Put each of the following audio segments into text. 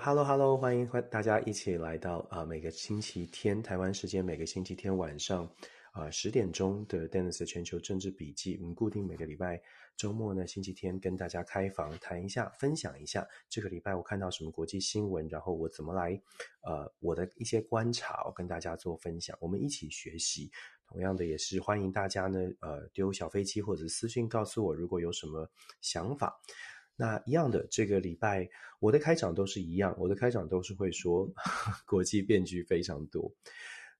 Hello，Hello，欢迎欢大家一起来到啊、每个星期天台湾时间每个星期天晚上啊十、呃、点钟的 Dennis 全球政治笔记。我们固定每个礼拜周末呢，星期天跟大家开房谈一下，分享一下这个礼拜我看到什么国际新闻，然后我怎么来呃我的一些观察，我跟大家做分享，我们一起学习。同样的，也是欢迎大家呢呃丢小飞机或者私信告诉我，如果有什么想法。那一样的，这个礼拜我的开场都是一样，我的开场都是会说 国际变局非常多。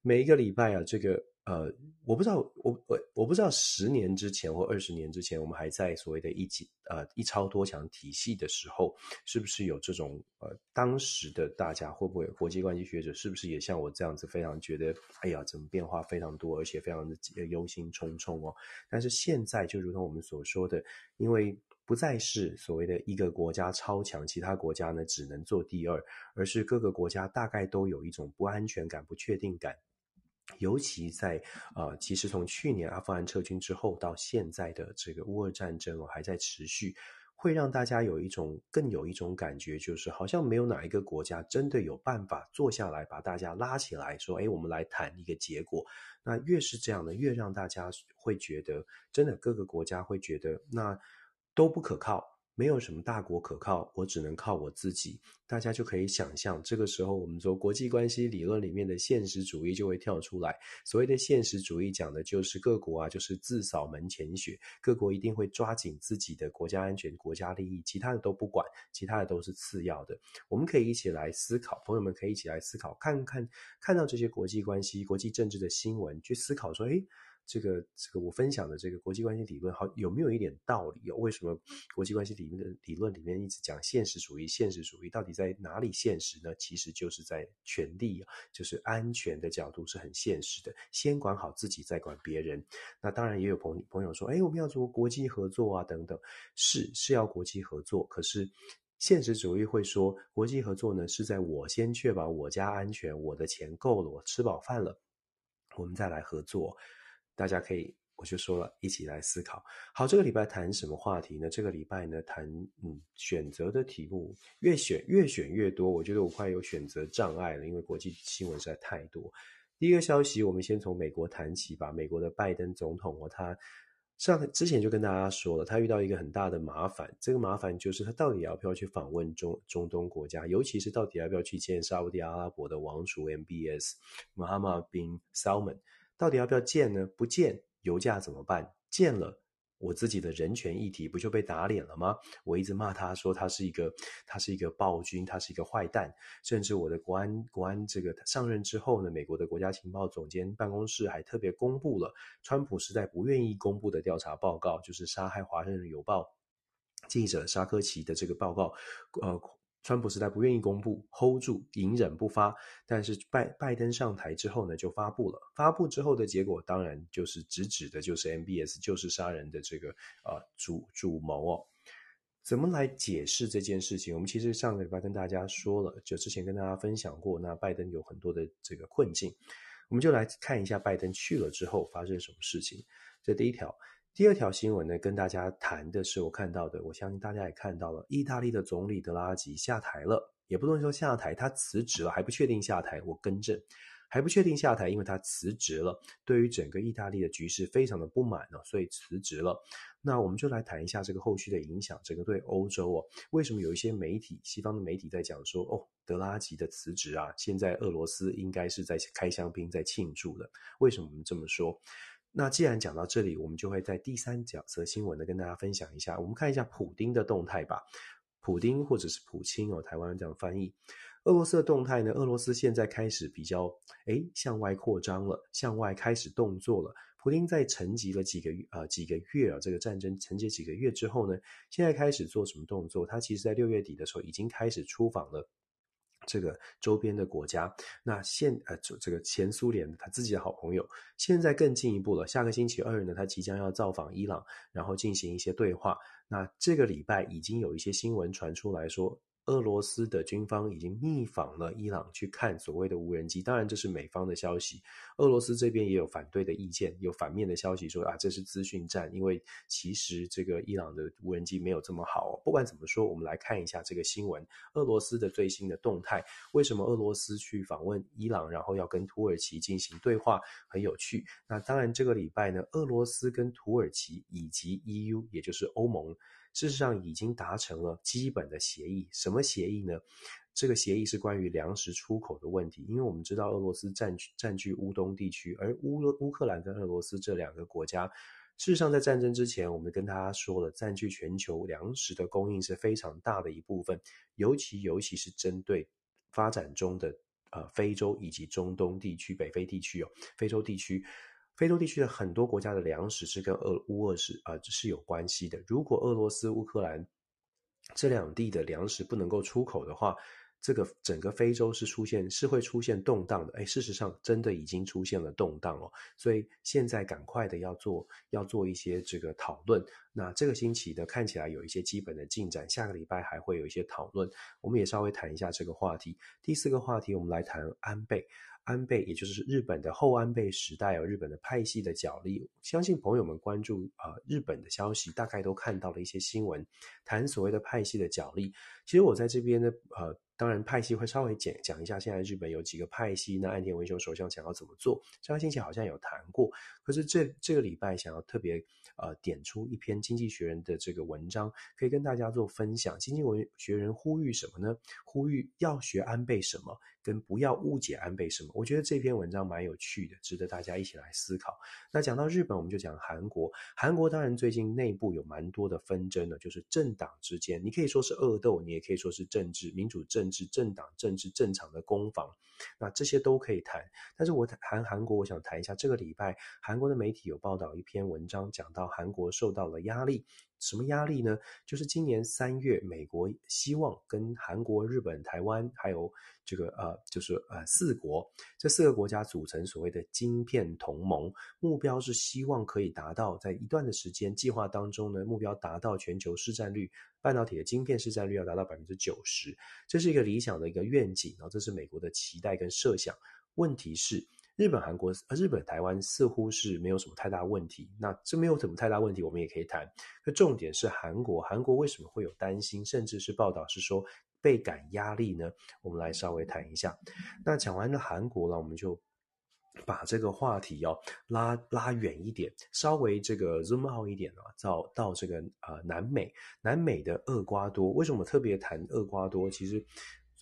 每一个礼拜啊，这个呃，我不知道，我我我不知道十年之前或二十年之前，我们还在所谓的一级呃一超多强体系的时候，是不是有这种呃当时的大家会不会国际关系学者是不是也像我这样子非常觉得哎呀，怎么变化非常多，而且非常的忧心忡忡哦？但是现在就如同我们所说的，因为不再是所谓的一个国家超强，其他国家呢只能做第二，而是各个国家大概都有一种不安全感、不确定感。尤其在呃，其实从去年阿富汗撤军之后到现在的这个乌俄战争哦还在持续，会让大家有一种更有一种感觉，就是好像没有哪一个国家真的有办法坐下来把大家拉起来说，哎，我们来谈一个结果。那越是这样的，越让大家会觉得，真的各个国家会觉得那。都不可靠，没有什么大国可靠，我只能靠我自己。大家就可以想象，这个时候我们说国际关系理论里面的现实主义就会跳出来。所谓的现实主义讲的就是各国啊，就是自扫门前雪，各国一定会抓紧自己的国家安全、国家利益，其他的都不管，其他的都是次要的。我们可以一起来思考，朋友们可以一起来思考，看看看到这些国际关系、国际政治的新闻，去思考说，诶。这个这个我分享的这个国际关系理论，好有没有一点道理哦？为什么国际关系理论的理论里面一直讲现实主义？现实主义到底在哪里现实呢？其实就是在权力，就是安全的角度是很现实的。先管好自己，再管别人。那当然也有朋朋友说，哎，我们要做国际合作啊，等等，是是要国际合作。可是现实主义会说，国际合作呢是在我先确保我家安全，我的钱够了，我吃饱饭了，我们再来合作。大家可以，我就说了，一起来思考。好，这个礼拜谈什么话题呢？这个礼拜呢，谈嗯，选择的题目越选越选越多，我觉得我快有选择障碍了，因为国际新闻实在太多。第一个消息，我们先从美国谈起吧。美国的拜登总统哦，他上之前就跟大家说了，他遇到一个很大的麻烦，这个麻烦就是他到底要不要去访问中中东国家，尤其是到底要不要去见沙乌地阿拉伯的王储 MBS Mohammed bin Salman。到底要不要见呢？不见，油价怎么办？见了，我自己的人权议题不就被打脸了吗？我一直骂他说他是一个，他是一个暴君，他是一个坏蛋。甚至我的国安国安这个上任之后呢，美国的国家情报总监办公室还特别公布了川普时代不愿意公布的调查报告，就是杀害华盛顿邮报记者沙科奇的这个报告，呃。川普时代不愿意公布，hold 住，隐忍不发。但是拜拜登上台之后呢，就发布了。发布之后的结果，当然就是直指的就是 MBS 就是杀人的这个呃主主谋哦。怎么来解释这件事情？我们其实上个礼拜跟大家说了，就之前跟大家分享过，那拜登有很多的这个困境，我们就来看一下拜登去了之后发生什么事情。这第一条。第二条新闻呢，跟大家谈的是我看到的，我相信大家也看到了，意大利的总理德拉吉下台了，也不能说下台，他辞职了，还不确定下台。我更正，还不确定下台，因为他辞职了，对于整个意大利的局势非常的不满呢，所以辞职了。那我们就来谈一下这个后续的影响，整个对欧洲哦，为什么有一些媒体，西方的媒体在讲说，哦，德拉吉的辞职啊，现在俄罗斯应该是在开香槟在庆祝的，为什么这么说？那既然讲到这里，我们就会在第三角则新闻呢跟大家分享一下。我们看一下普丁的动态吧，普丁或者是普钦哦，台湾人这样翻译。俄罗斯的动态呢，俄罗斯现在开始比较诶向外扩张了，向外开始动作了。普丁在沉寂了几个啊、呃、几个月啊，这个战争沉寂几个月之后呢，现在开始做什么动作？他其实在六月底的时候已经开始出访了。这个周边的国家，那现呃，这这个前苏联他自己的好朋友，现在更进一步了。下个星期二呢，他即将要造访伊朗，然后进行一些对话。那这个礼拜已经有一些新闻传出来说，俄罗斯的军方已经密访了伊朗去看所谓的无人机。当然，这是美方的消息。俄罗斯这边也有反对的意见，有反面的消息说啊，这是资讯战，因为其实这个伊朗的无人机没有这么好。不管怎么说，我们来看一下这个新闻，俄罗斯的最新的动态。为什么俄罗斯去访问伊朗，然后要跟土耳其进行对话？很有趣。那当然，这个礼拜呢，俄罗斯跟土耳其以及 EU，也就是欧盟。事实上已经达成了基本的协议，什么协议呢？这个协议是关于粮食出口的问题，因为我们知道俄罗斯占据占据乌东地区，而乌乌克兰跟俄罗斯这两个国家，事实上在战争之前，我们跟大家说了，占据全球粮食的供应是非常大的一部分，尤其尤其是针对发展中的呃非洲以及中东地区、北非地区哦，非洲地区。非洲地区的很多国家的粮食是跟俄乌俄是啊这是有关系的。如果俄罗斯、乌克兰这两地的粮食不能够出口的话，这个整个非洲是出现是会出现动荡的。哎，事实上真的已经出现了动荡哦。所以现在赶快的要做要做一些这个讨论。那这个星期呢，看起来有一些基本的进展，下个礼拜还会有一些讨论。我们也稍微谈一下这个话题。第四个话题，我们来谈安倍。安倍，也就是日本的后安倍时代，有日本的派系的角力。相信朋友们关注啊、呃、日本的消息，大概都看到了一些新闻，谈所谓的派系的角力。其实我在这边呢，呃，当然派系会稍微讲讲一下，现在日本有几个派系，那岸田文雄首相想要怎么做？上个星期好像有谈过，可是这这个礼拜想要特别呃点出一篇《经济学人》的这个文章，可以跟大家做分享。《经济文学人》呼吁什么呢？呼吁要学安倍什么？跟不要误解安倍什么，我觉得这篇文章蛮有趣的，值得大家一起来思考。那讲到日本，我们就讲韩国。韩国当然最近内部有蛮多的纷争的，就是政党之间，你可以说是恶斗，你也可以说是政治、民主政治、政党政治正常的攻防。那这些都可以谈。但是我谈韩国，我想谈一下这个礼拜韩国的媒体有报道一篇文章，讲到韩国受到了压力。什么压力呢？就是今年三月，美国希望跟韩国、日本、台湾，还有这个呃，就是呃四国，这四个国家组成所谓的晶片同盟，目标是希望可以达到在一段的时间计划当中呢，目标达到全球市占率，半导体的晶片市占率要达到百分之九十，这是一个理想的一个愿景，然后这是美国的期待跟设想。问题是。日本、韩国、日本、台湾似乎是没有什么太大问题。那这没有什么太大问题，我们也可以谈。那重点是韩国，韩国为什么会有担心，甚至是报道是说倍感压力呢？我们来稍微谈一下。那讲完了韩国了，我们就把这个话题要、拉拉远一点，稍微这个 zoom out 一点啊，到到这个呃南美，南美的厄瓜多。为什么特别谈厄瓜多？其实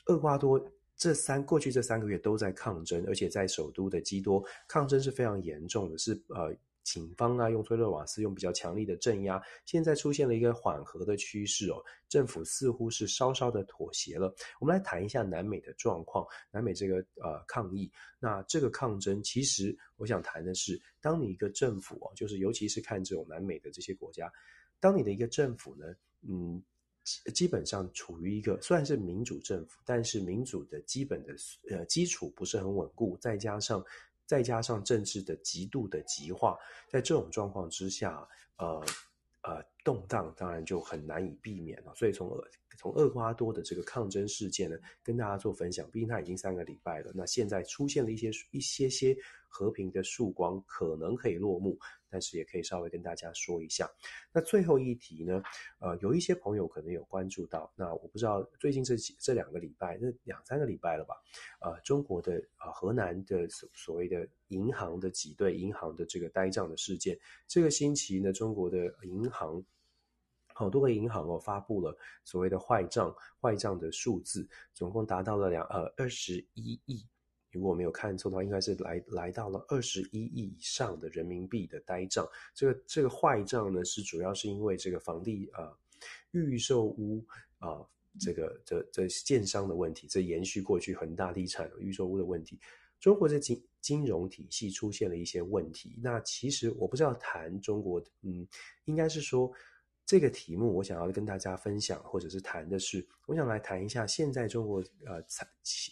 厄瓜多。这三过去这三个月都在抗争，而且在首都的基多抗争是非常严重的，是呃警方啊用催泪瓦斯用比较强力的镇压，现在出现了一个缓和的趋势哦，政府似乎是稍稍的妥协了。我们来谈一下南美的状况，南美这个呃抗议，那这个抗争其实我想谈的是，当你一个政府哦，就是尤其是看这种南美的这些国家，当你的一个政府呢，嗯。基本上处于一个虽然是民主政府，但是民主的基本的呃基础不是很稳固，再加上再加上政治的极度的极化，在这种状况之下，呃呃动荡当然就很难以避免了。所以从厄从厄瓜多的这个抗争事件呢，跟大家做分享。毕竟它已经三个礼拜了，那现在出现了一些一些些和平的曙光，可能可以落幕。但是也可以稍微跟大家说一下，那最后一题呢，呃，有一些朋友可能有关注到，那我不知道最近这几这两个礼拜，这两三个礼拜了吧，呃，中国的、呃、河南的所所谓的银行的挤兑银行的这个呆账的事件，这个星期呢，中国的银行好多个银行哦发布了所谓的坏账坏账的数字，总共达到了两呃二十一亿。如果没有看错的话，应该是来来到了二十一亿以上的人民币的呆账。这个这个坏账呢，是主要是因为这个房地呃预售屋啊、这个这这建商的问题，这延续过去恒大地产预售屋的问题。中国的金金融体系出现了一些问题。那其实我不知道谈中国，嗯，应该是说。这个题目我想要跟大家分享，或者是谈的是，我想来谈一下现在中国呃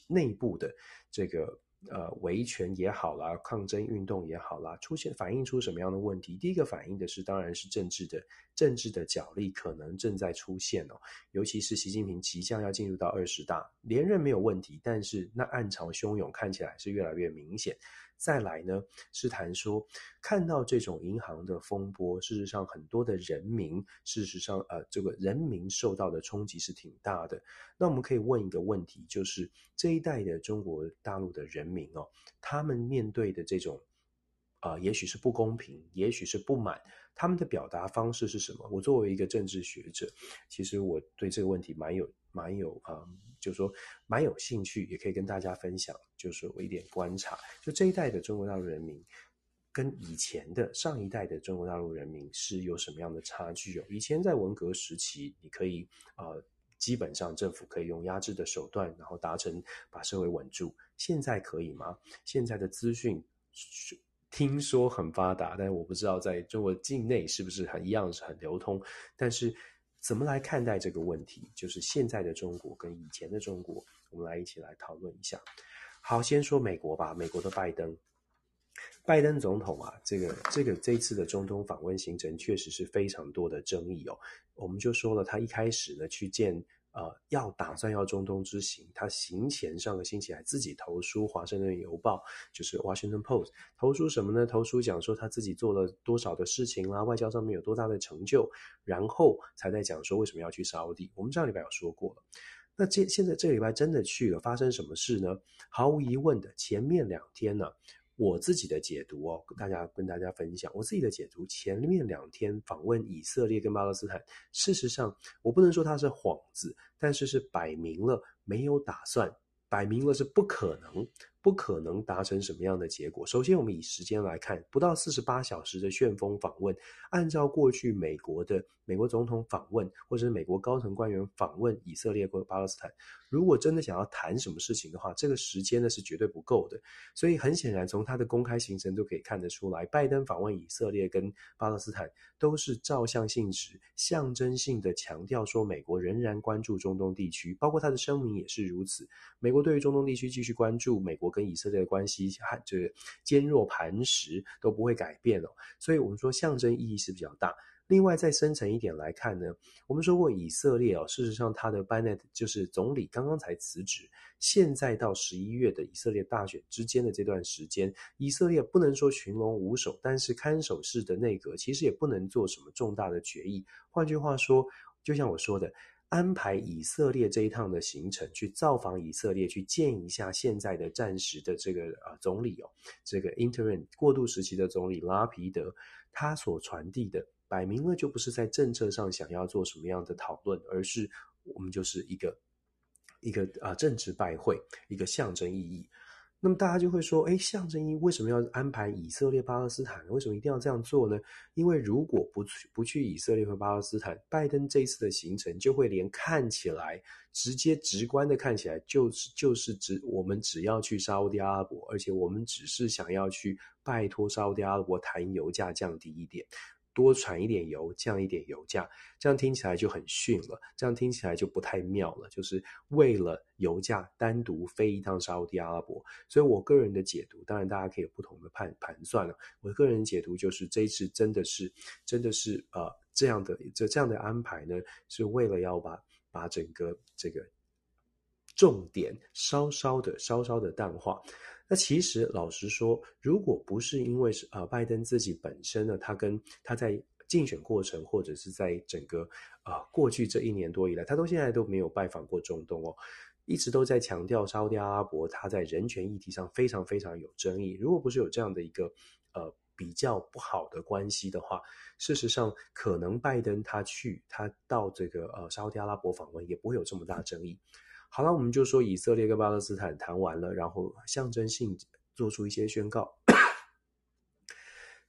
内部的这个呃维权也好啦，抗争运动也好啦，出现反映出什么样的问题？第一个反映的是，当然是政治的政治的角力可能正在出现哦，尤其是习近平即将要进入到二十大，连任没有问题，但是那暗潮汹涌看起来是越来越明显。再来呢，是谈说看到这种银行的风波，事实上很多的人民，事实上呃，这个人民受到的冲击是挺大的。那我们可以问一个问题，就是这一代的中国大陆的人民哦，他们面对的这种、呃，也许是不公平，也许是不满，他们的表达方式是什么？我作为一个政治学者，其实我对这个问题蛮有蛮有啊。就是说，蛮有兴趣，也可以跟大家分享。就是我一点观察，就这一代的中国大陆人民，跟以前的上一代的中国大陆人民是有什么样的差距哦？以前在文革时期，你可以呃，基本上政府可以用压制的手段，然后达成把社会稳住。现在可以吗？现在的资讯听说很发达，但是我不知道在中国境内是不是很一样是很流通，但是。怎么来看待这个问题？就是现在的中国跟以前的中国，我们来一起来讨论一下。好，先说美国吧。美国的拜登，拜登总统啊，这个这个这次的中东访问行程确实是非常多的争议哦。我们就说了，他一开始呢去见。呃，要打算要中东之行，他行前上个星期还自己投书《华盛顿邮报》，就是《Washington Post》，投书什么呢？投书讲说他自己做了多少的事情啦，外交上面有多大的成就，然后才在讲说为什么要去沙乌地。我们上礼拜有说过了，那这现在这个礼拜真的去了，发生什么事呢？毫无疑问的，前面两天呢。我自己的解读哦，跟大家跟大家分享我自己的解读。前面两天访问以色列跟巴勒斯坦，事实上我不能说它是幌子，但是是摆明了没有打算，摆明了是不可能。不可能达成什么样的结果。首先，我们以时间来看，不到四十八小时的旋风访问，按照过去美国的美国总统访问，或者是美国高层官员访问以色列或巴勒斯坦，如果真的想要谈什么事情的话，这个时间呢是绝对不够的。所以很显然，从他的公开行程都可以看得出来，拜登访问以色列跟巴勒斯坦都是照相性质、象征性的强调说，美国仍然关注中东地区，包括他的声明也是如此。美国对于中东地区继续关注，美国。跟以色列的关系，还就是坚若磐石都不会改变哦。所以，我们说象征意义是比较大。另外，再深层一点来看呢，我们说过以色列哦，事实上，他的巴内特就是总理刚刚才辞职，现在到十一月的以色列大选之间的这段时间，以色列不能说群龙无首，但是看守式的内阁其实也不能做什么重大的决议。换句话说，就像我说的。安排以色列这一趟的行程，去造访以色列，去见一下现在的暂时的这个啊总理哦，这个 interim 过渡时期的总理拉皮德，他所传递的摆明了就不是在政策上想要做什么样的讨论，而是我们就是一个一个啊政治拜会，一个象征意义。那么大家就会说，诶，象征意义为什么要安排以色列、巴勒斯坦？为什么一定要这样做呢？因为如果不去不去以色列和巴勒斯坦，拜登这一次的行程就会连看起来直接直观的看起来就是就是只我们只要去沙乌地阿拉伯，而且我们只是想要去拜托沙乌地阿拉伯谈油价降低一点。多产一点油，降一点油价，这样听起来就很逊了，这样听起来就不太妙了。就是为了油价单独飞一趟沙乌地阿拉伯，所以我个人的解读，当然大家可以有不同的判盘算了。我个人解读就是这一次真的是真的是呃这样的这这样的安排呢，是为了要把把整个这个重点稍稍的稍稍的淡化。那其实老实说，如果不是因为是呃拜登自己本身呢，他跟他在竞选过程或者是在整个啊、过去这一年多以来，他到现在都没有拜访过中东哦，一直都在强调沙乌地阿拉伯他在人权议题上非常非常有争议。如果不是有这样的一个呃比较不好的关系的话，事实上可能拜登他去他到这个呃沙乌地阿拉伯访问也不会有这么大争议。好了，我们就说以色列跟巴勒斯坦谈完了，然后象征性做出一些宣告，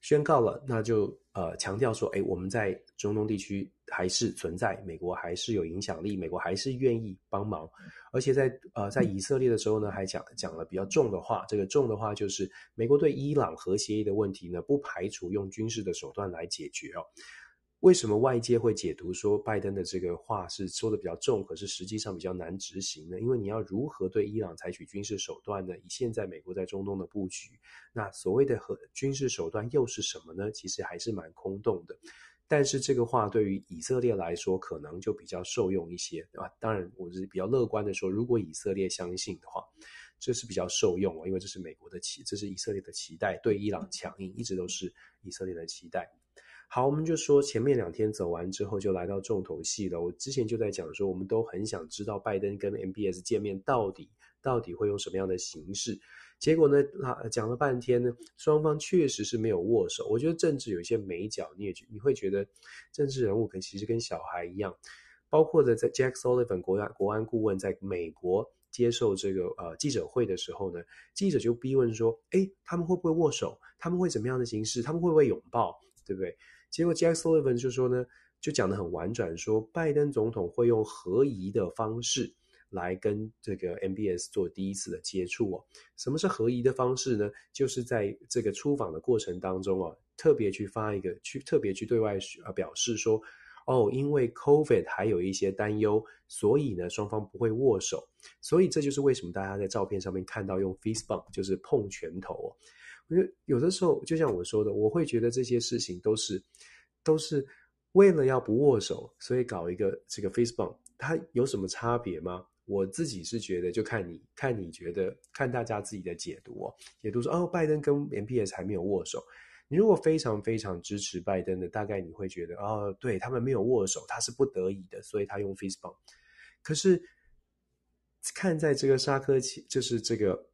宣告了，那就呃强调说，哎，我们在中东地区还是存在，美国还是有影响力，美国还是愿意帮忙，而且在呃在以色列的时候呢，还讲讲了比较重的话，这个重的话就是美国对伊朗核协议的问题呢，不排除用军事的手段来解决哦。为什么外界会解读说拜登的这个话是说的比较重，可是实际上比较难执行呢？因为你要如何对伊朗采取军事手段呢？以现在美国在中东的布局，那所谓的和军事手段又是什么呢？其实还是蛮空洞的。但是这个话对于以色列来说，可能就比较受用一些，对吧？当然，我是比较乐观的说，如果以色列相信的话，这是比较受用，因为这是美国的期，这是以色列的期待，对伊朗强硬一直都是以色列的期待。好，我们就说前面两天走完之后，就来到重头戏了。我之前就在讲说，我们都很想知道拜登跟 MBS 见面到底到底会用什么样的形式。结果呢，啊，讲了半天呢，双方确实是没有握手。我觉得政治有一些眉角，你也你会觉得政治人物可能其实跟小孩一样。包括的在 Jack Sullivan 国安国安顾问在美国接受这个呃记者会的时候呢，记者就逼问说：“诶，他们会不会握手？他们会怎么样的形式？他们会不会拥抱？对不对？”结果 Jack Sullivan 就说呢，就讲得很婉转，说拜登总统会用合宜的方式来跟这个 MBS 做第一次的接触哦。什么是合宜的方式呢？就是在这个出访的过程当中啊，特别去发一个去特别去对外呃表示说，哦，因为 COVID 还有一些担忧，所以呢双方不会握手。所以这就是为什么大家在照片上面看到用 Facebook 就是碰拳头哦。我觉得有的时候，就像我说的，我会觉得这些事情都是都是为了要不握手，所以搞一个这个 fist bump，它有什么差别吗？我自己是觉得，就看你看你觉得，看大家自己的解读哦。解读说，哦，拜登跟 MBS 还没有握手。你如果非常非常支持拜登的，大概你会觉得，哦，对，他们没有握手，他是不得已的，所以他用 fist bump。可是看在这个沙科齐，就是这个。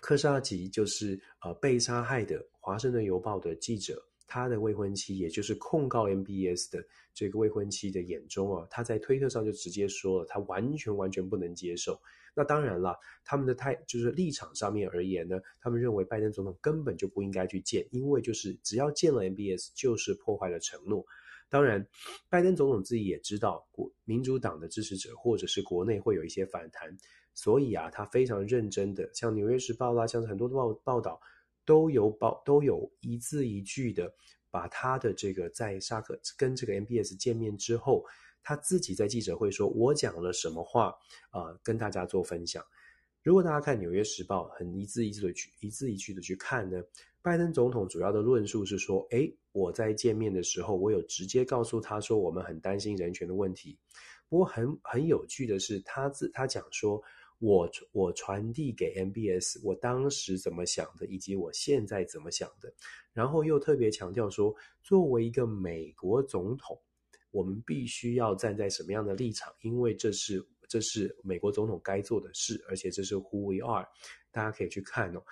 科沙吉就是呃被杀害的《华盛顿邮报》的记者，他的未婚妻，也就是控告 MBS 的这个未婚妻的眼中啊，他在推特上就直接说了，他完全完全不能接受。那当然了，他们的态就是立场上面而言呢，他们认为拜登总统根本就不应该去见，因为就是只要见了 MBS 就是破坏了承诺。当然，拜登总统自己也知道，国民主党的支持者或者是国内会有一些反弹。所以啊，他非常认真的，像《纽约时报》啦，像很多的报报道，都有报都有一字一句的把他的这个在沙克跟这个 MBS 见面之后，他自己在记者会说：“我讲了什么话啊、？”跟大家做分享。如果大家看《纽约时报》，很一字一字的去一字一句的去看呢，拜登总统主要的论述是说：“诶，我在见面的时候，我有直接告诉他说，我们很担心人权的问题。不过很很有趣的是，他自他讲说。”我我传递给 MBS 我当时怎么想的，以及我现在怎么想的，然后又特别强调说，作为一个美国总统，我们必须要站在什么样的立场，因为这是这是美国总统该做的事，而且这是 Who we are，大家可以去看哦。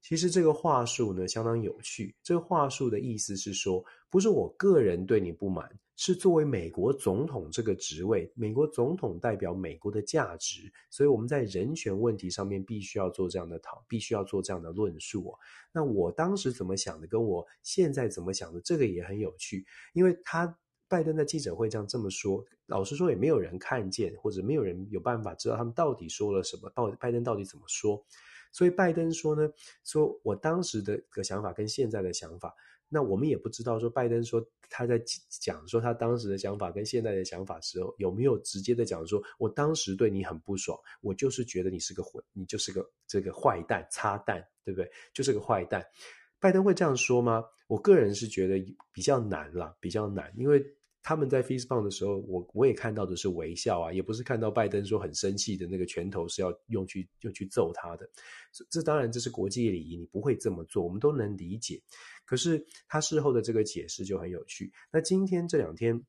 其实这个话术呢相当有趣，这个话术的意思是说，不是我个人对你不满。是作为美国总统这个职位，美国总统代表美国的价值，所以我们在人权问题上面必须要做这样的讨，必须要做这样的论述哦。那我当时怎么想的，跟我现在怎么想的，这个也很有趣，因为他拜登在记者会上这么说，老实说也没有人看见，或者没有人有办法知道他们到底说了什么，到拜登到底怎么说。所以拜登说呢，说我当时的个想法跟现在的想法。那我们也不知道说拜登说他在讲说他当时的想法跟现在的想法时候有没有直接的讲说，我当时对你很不爽，我就是觉得你是个混，你就是个这个坏蛋、擦蛋，对不对？就是个坏蛋。拜登会这样说吗？我个人是觉得比较难啦，比较难，因为。他们在 fist bump 的时候，我我也看到的是微笑啊，也不是看到拜登说很生气的那个拳头是要用去用去揍他的。这当然这是国际礼仪，你不会这么做，我们都能理解。可是他事后的这个解释就很有趣。那今天这两天，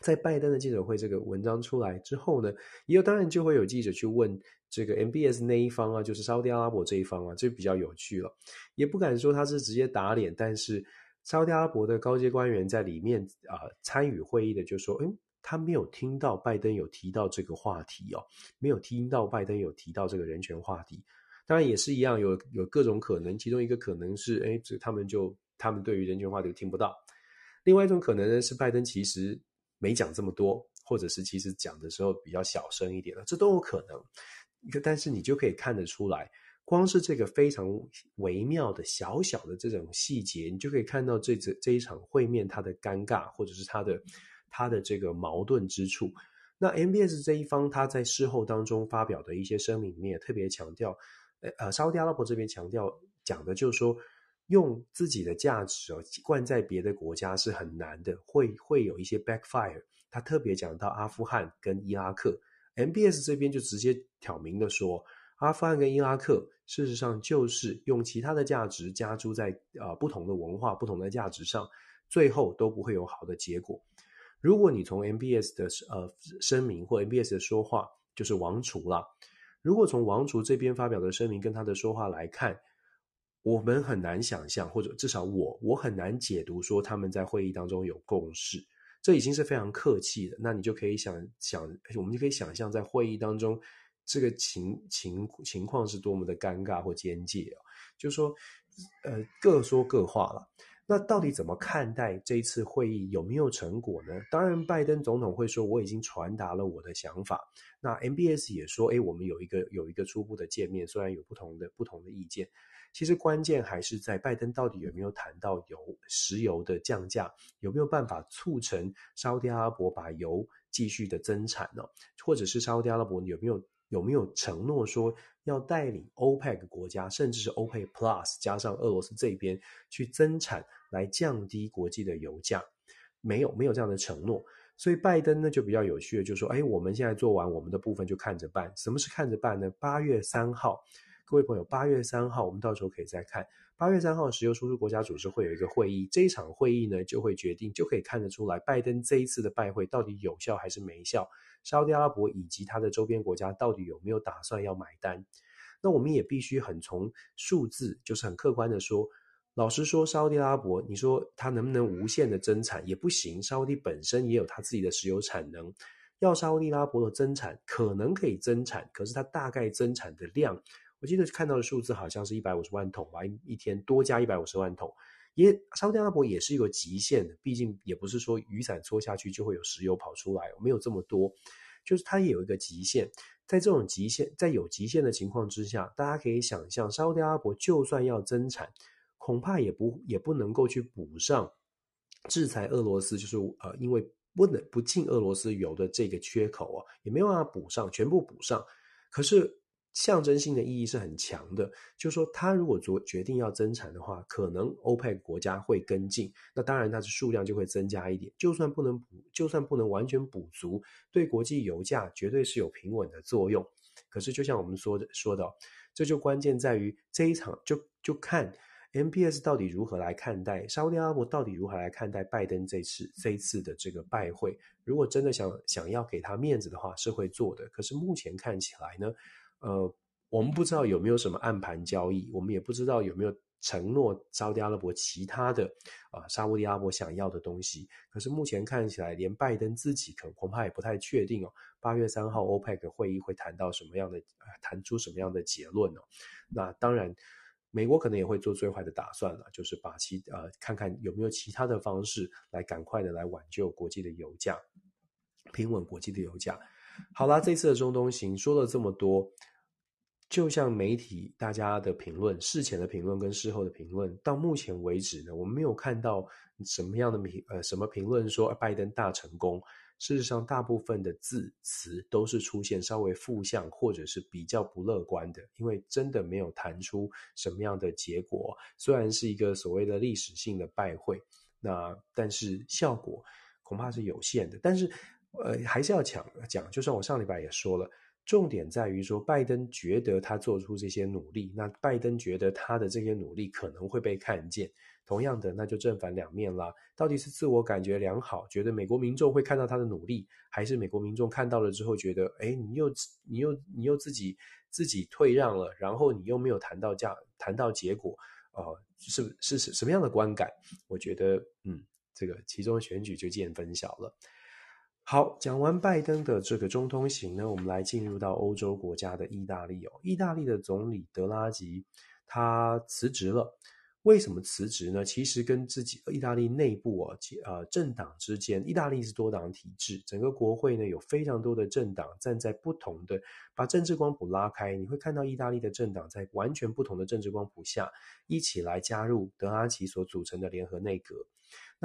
在拜登的记者会这个文章出来之后呢，也有当然就会有记者去问这个 MBS 那一方啊，就是沙乌地阿拉伯这一方啊，这比较有趣了。也不敢说他是直接打脸，但是。沙特阿拉伯的高阶官员在里面啊、参与会议的就说，嗯，他没有听到拜登有提到这个话题哦，没有听到拜登有提到这个人权话题。当然也是一样，有有各种可能，其中一个可能是，哎，这他们就他们对于人权话题听不到。另外一种可能呢是拜登其实没讲这么多，或者是其实讲的时候比较小声一点了，这都有可能。但是你就可以看得出来。光是这个非常微妙的小小的这种细节，你就可以看到这这这一场会面它的尴尬，或者是它的它的这个矛盾之处。那 MBS 这一方，他在事后当中发表的一些声明里面也特别强调，呃，沙乌地阿拉伯这边强调讲的就是说，用自己的价值哦灌在别的国家是很难的，会会有一些 backfire。他特别讲到阿富汗跟伊拉克，MBS 这边就直接挑明的说，阿富汗跟伊拉克事实上就是用其他的价值加诸在呃不同的文化、不同的价值上，最后都不会有好的结果。如果你从 MBS 的呃声明或 MBS 的说话，就是王储了。如果从王储这边发表的声明跟他的说话来看，我们很难想象，或者至少我我很难解读说他们在会议当中有共识。这已经是非常客气的。那你就可以想想，我们就可以想象在会议当中这个情情情况是多么的尴尬或艰巨啊！就是说，呃，各说各话了。那到底怎么看待这一次会议有没有成果呢？当然，拜登总统会说我已经传达了我的想法。那 MBS 也说，诶，我们有一个有一个初步的见面，虽然有不同的不同的意见，其实关键还是在拜登到底有没有谈到油石油的降价，有没有办法促成沙乌地阿拉伯把油继续的增产呢？或者是沙乌地阿拉伯有没有有没有承诺说？要带领 OPEC 国家，甚至是 OPEC Plus 加上俄罗斯这边去增产，来降低国际的油价，没有没有这样的承诺。所以拜登呢就比较有趣的，就说：哎，我们现在做完我们的部分就看着办。什么是看着办呢？八月三号，各位朋友，八月三号我们到时候可以再看。八月三号石油输出国家组织会有一个会议，这一场会议呢就会决定，就可以看得出来，拜登这一次的拜会到底有效还是没效。沙乌地阿拉伯以及它的周边国家到底有没有打算要买单？那我们也必须很从数字，就是很客观的说，老实说，沙乌地阿拉伯，你说它能不能无限的增产也不行。沙乌地本身也有它自己的石油产能，要沙乌地阿拉伯的增产可能可以增产，可是它大概增产的量，我记得看到的数字好像是一百五十万桶吧，一天多加一百五十万桶。也沙乌地阿拉伯也是一个极限的，毕竟也不是说雨伞搓下去就会有石油跑出来，没有这么多，就是它也有一个极限。在这种极限，在有极限的情况之下，大家可以想象，沙乌地阿拉伯就算要增产，恐怕也不也不能够去补上制裁俄罗斯，就是呃，因为不能不进俄罗斯油的这个缺口啊，也没有办法补上，全部补上。可是。象征性的意义是很强的，就是说，他如果做决定要增产的话，可能 OPEC 国家会跟进，那当然它的数量就会增加一点。就算不能补，就算不能完全补足，对国际油价绝对是有平稳的作用。可是，就像我们说的说到，这就关键在于这一场，就就看 MBS 到底如何来看待沙乌地阿拉伯，到底如何来看待拜登这次这一次的这个拜会。如果真的想想要给他面子的话，是会做的。可是目前看起来呢？呃，我们不知道有没有什么暗盘交易，我们也不知道有没有承诺沙特阿拉伯其他的啊、沙乌地阿拉伯想要的东西。可是目前看起来，连拜登自己可恐怕也不太确定哦。八月三号 OPEC 会议会谈到什么样的，呃、谈出什么样的结论呢、哦？那当然，美国可能也会做最坏的打算了，就是把其呃看看有没有其他的方式来赶快的来挽救国际的油价，平稳国际的油价。好啦，这次的中东行说了这么多。就像媒体大家的评论，事前的评论跟事后的评论，到目前为止呢，我们没有看到什么样的评呃什么评论说拜登大成功。事实上，大部分的字词都是出现稍微负向或者是比较不乐观的，因为真的没有谈出什么样的结果。虽然是一个所谓的历史性的拜会，那但是效果恐怕是有限的。但是呃，还是要讲讲，就算我上礼拜也说了。重点在于说，拜登觉得他做出这些努力，那拜登觉得他的这些努力可能会被看见。同样的，那就正反两面啦。到底是自我感觉良好，觉得美国民众会看到他的努力，还是美国民众看到了之后觉得，哎，你又你又你又自己自己退让了，然后你又没有谈到价，谈到结果，呃，是是是什么样的观感？我觉得，嗯，这个其中选举就见分晓了。好，讲完拜登的这个中东行呢，我们来进入到欧洲国家的意大利哦。意大利的总理德拉吉他辞职了，为什么辞职呢？其实跟自己意大利内部啊，呃，政党之间，意大利是多党体制，整个国会呢有非常多的政党站在不同的，把政治光谱拉开，你会看到意大利的政党在完全不同的政治光谱下一起来加入德拉吉所组成的联合内阁。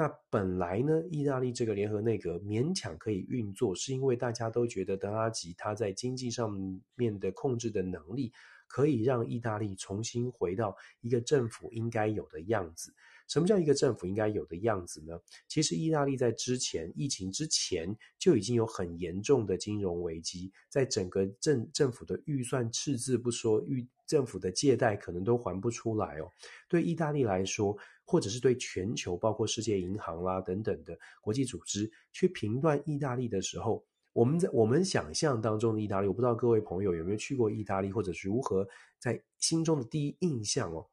那本来呢，意大利这个联合内阁勉强可以运作，是因为大家都觉得德拉吉他在经济上面的控制的能力。可以让意大利重新回到一个政府应该有的样子。什么叫一个政府应该有的样子呢？其实意大利在之前疫情之前就已经有很严重的金融危机，在整个政政府的预算赤字不说，预政府的借贷可能都还不出来哦。对意大利来说，或者是对全球，包括世界银行啦等等的国际组织去评断意大利的时候。我们在我们想象当中的意大利，我不知道各位朋友有没有去过意大利，或者是如何在心中的第一印象哦，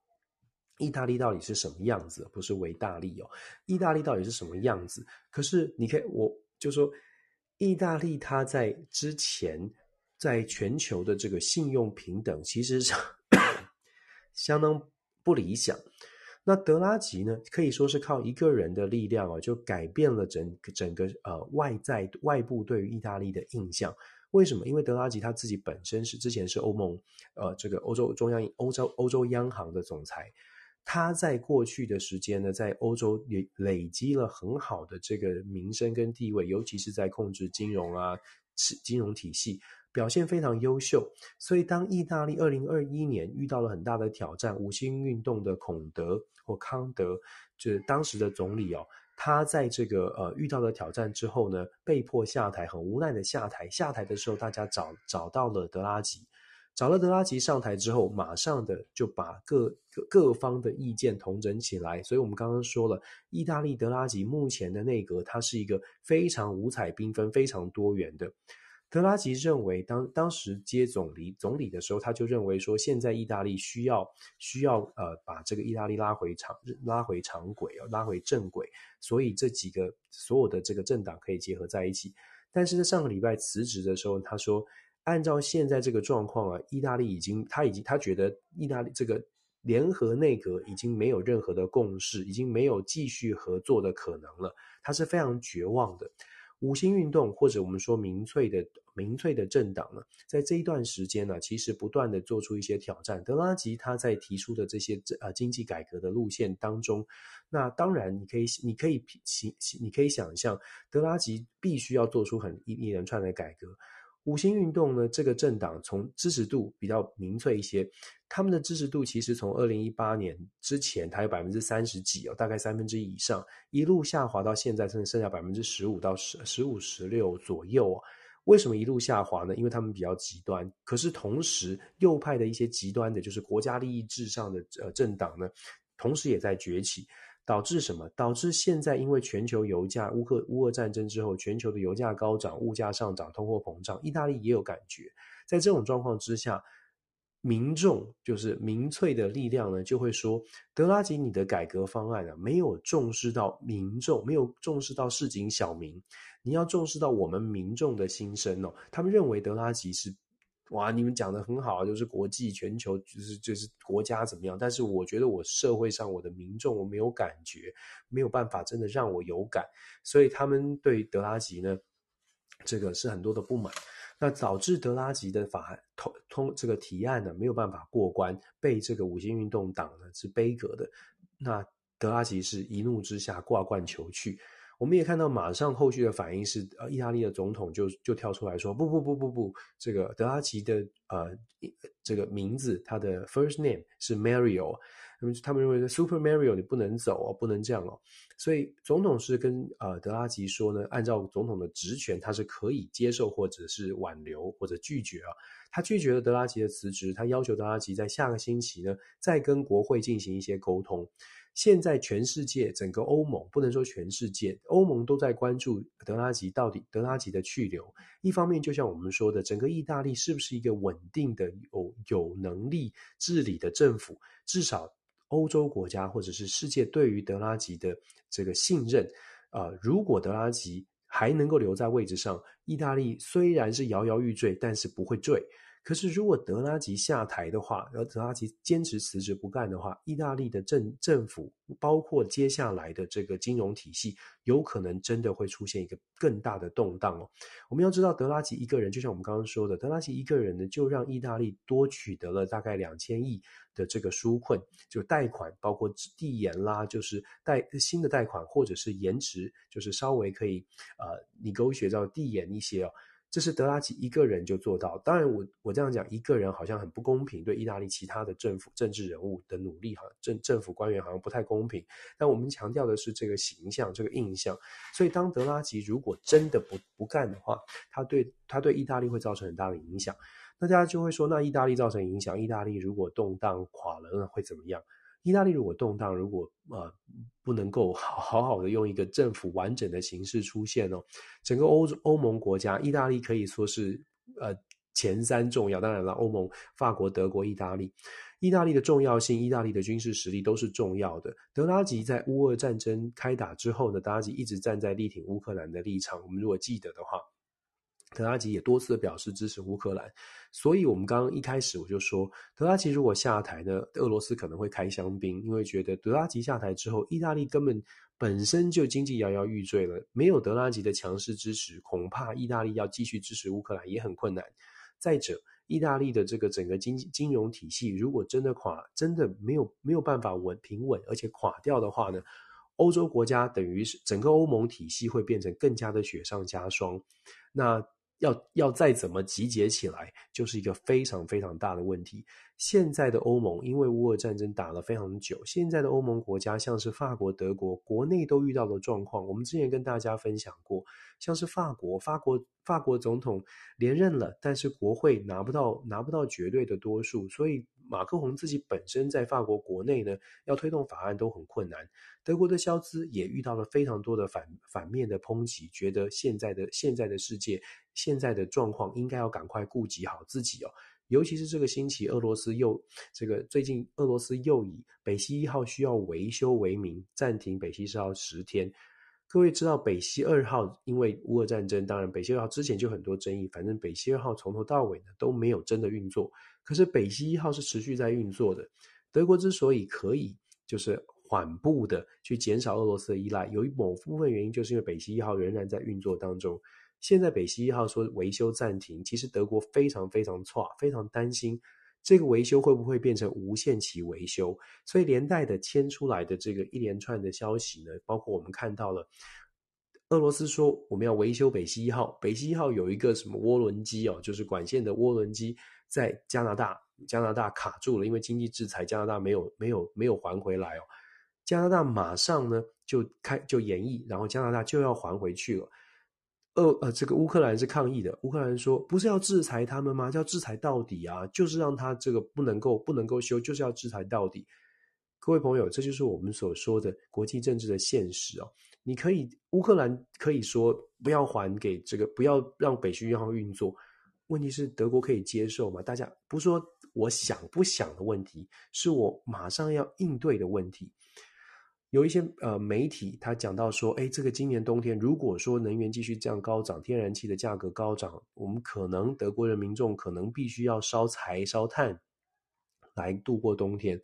意大利到底是什么样子？不是维大利哦，意大利到底是什么样子？可是你可以，我就说，意大利它在之前在全球的这个信用平等，其实是 相当不理想。那德拉吉呢，可以说是靠一个人的力量啊，就改变了整整个呃外在外部对于意大利的印象。为什么？因为德拉吉他自己本身是之前是欧盟呃这个欧洲中央欧洲欧洲央行的总裁，他在过去的时间呢，在欧洲也累积了很好的这个名声跟地位，尤其是在控制金融啊，金融体系。表现非常优秀，所以当意大利二零二一年遇到了很大的挑战，五星运动的孔德或康德，就是当时的总理哦，他在这个呃遇到了挑战之后呢，被迫下台，很无奈的下台。下台的时候，大家找找到了德拉吉，找了德拉吉上台之后，马上的就把各各方的意见统整起来。所以我们刚刚说了，意大利德拉吉目前的内阁，它是一个非常五彩缤纷、非常多元的。德拉吉认为当，当时接总理总理的时候，他就认为说，现在意大利需要需要呃把这个意大利拉回常拉回常轨啊，拉回正轨，所以这几个所有的这个政党可以结合在一起。但是在上个礼拜辞职的时候，他说，按照现在这个状况啊，意大利已经他已经他觉得意大利这个联合内阁已经没有任何的共识，已经没有继续合作的可能了，他是非常绝望的。五星运动或者我们说民粹的民粹的政党呢，在这一段时间呢，其实不断的做出一些挑战。德拉吉他在提出的这些呃经济改革的路线当中，那当然你可以你可以你可以想象，德拉吉必须要做出很一一连串的改革。五星运动呢，这个政党从支持度比较民粹一些，他们的支持度其实从二零一八年之前，它有百分之三十几哦，大概三分之一以上，一路下滑到现在，甚至剩下百分之十五到十十五十六左右哦。为什么一路下滑呢？因为他们比较极端，可是同时右派的一些极端的，就是国家利益至上的呃政党呢，同时也在崛起。导致什么？导致现在因为全球油价乌克乌俄战争之后，全球的油价高涨，物价上涨，通货膨胀，意大利也有感觉。在这种状况之下，民众就是民粹的力量呢，就会说：德拉吉，你的改革方案啊，没有重视到民众，没有重视到市井小民，你要重视到我们民众的心声哦。他们认为德拉吉是。哇，你们讲的很好，就是国际全球，就是就是国家怎么样？但是我觉得我社会上我的民众我没有感觉，没有办法真的让我有感，所以他们对德拉吉呢，这个是很多的不满，那导致德拉吉的法案通通这个提案呢没有办法过关，被这个五星运动党呢是杯葛的，那德拉吉是一怒之下挂冠求去。我们也看到，马上后续的反应是，呃，意大利的总统就就跳出来说，不不不不不，这个德拉吉的呃这个名字，他的 first name 是 Mario，那么他们认为 Super Mario 你不能走哦，不能这样哦，所以总统是跟呃德拉吉说呢，按照总统的职权，他是可以接受或者是挽留或者拒绝啊，他拒绝了德拉吉的辞职，他要求德拉吉在下个星期呢再跟国会进行一些沟通。现在全世界整个欧盟不能说全世界，欧盟都在关注德拉吉到底德拉吉的去留。一方面，就像我们说的，整个意大利是不是一个稳定的有有能力治理的政府？至少欧洲国家或者是世界对于德拉吉的这个信任，呃，如果德拉吉还能够留在位置上，意大利虽然是摇摇欲坠，但是不会坠。可是如果德拉吉下台的话，而德拉吉坚持辞职不干的话，意大利的政政府，包括接下来的这个金融体系，有可能真的会出现一个更大的动荡哦。我们要知道，德拉吉一个人，就像我们刚刚说的，德拉吉一个人呢，就让意大利多取得了大概两千亿的这个纾困，就贷款，包括递延啦，就是贷新的贷款，或者是延迟，就是稍微可以呃，你给我学到递延一些哦。这是德拉吉一个人就做到，当然我我这样讲一个人好像很不公平，对意大利其他的政府政治人物的努力哈，政政府官员好像不太公平。但我们强调的是这个形象，这个印象。所以当德拉吉如果真的不不干的话，他对他对意大利会造成很大的影响。大家就会说，那意大利造成影响，意大利如果动荡垮了，那会怎么样？意大利如果动荡，如果呃不能够好好好的用一个政府完整的形式出现哦，整个欧欧盟国家，意大利可以说是呃前三重要。当然了，欧盟、法国、德国、意大利，意大利的重要性，意大利的军事实力都是重要的。德拉吉在乌俄战争开打之后呢，德拉吉一直站在力挺乌克兰的立场。我们如果记得的话。德拉吉也多次表示支持乌克兰，所以我们刚刚一开始我就说，德拉吉如果下台呢，俄罗斯可能会开香槟，因为觉得德拉吉下台之后，意大利根本本身就经济摇摇欲坠了，没有德拉吉的强势支持，恐怕意大利要继续支持乌克兰也很困难。再者，意大利的这个整个经金融体系如果真的垮，真的没有没有办法稳平稳，而且垮掉的话呢，欧洲国家等于是整个欧盟体系会变成更加的雪上加霜。那要要再怎么集结起来，就是一个非常非常大的问题。现在的欧盟因为乌俄战争打了非常久，现在的欧盟国家像是法国、德国，国内都遇到了状况。我们之前跟大家分享过，像是法国，法国法国总统连任了，但是国会拿不到拿不到绝对的多数，所以马克宏自己本身在法国国内呢，要推动法案都很困难。德国的萧兹也遇到了非常多的反反面的抨击，觉得现在的现在的世界。现在的状况应该要赶快顾及好自己哦，尤其是这个星期，俄罗斯又这个最近，俄罗斯又以北溪一号需要维修为名，暂停北溪一号十天。各位知道北溪二号因为乌俄战争，当然北溪二号之前就很多争议，反正北溪二号从头到尾呢都没有真的运作。可是北溪一号是持续在运作的。德国之所以可以就是缓步的去减少俄罗斯的依赖，有一某部分原因就是因为北溪一号仍然在运作当中。现在北溪一号说维修暂停，其实德国非常非常错，非常担心这个维修会不会变成无限期维修，所以连带的牵出来的这个一连串的消息呢，包括我们看到了俄罗斯说我们要维修北溪一号，北溪一号有一个什么涡轮机哦，就是管线的涡轮机在加拿大，加拿大卡住了，因为经济制裁，加拿大没有没有没有还回来哦，加拿大马上呢就开就演绎，然后加拿大就要还回去了。呃呃，这个乌克兰是抗议的。乌克兰说，不是要制裁他们吗？要制裁到底啊，就是让他这个不能够不能够修，就是要制裁到底。各位朋友，这就是我们所说的国际政治的现实哦。你可以，乌克兰可以说不要还给这个，不要让北溪一号运作。问题是德国可以接受吗？大家不是说我想不想的问题，是我马上要应对的问题。有一些呃媒体，他讲到说，诶，这个今年冬天，如果说能源继续这样高涨，天然气的价格高涨，我们可能德国人民众可能必须要烧柴烧炭来度过冬天，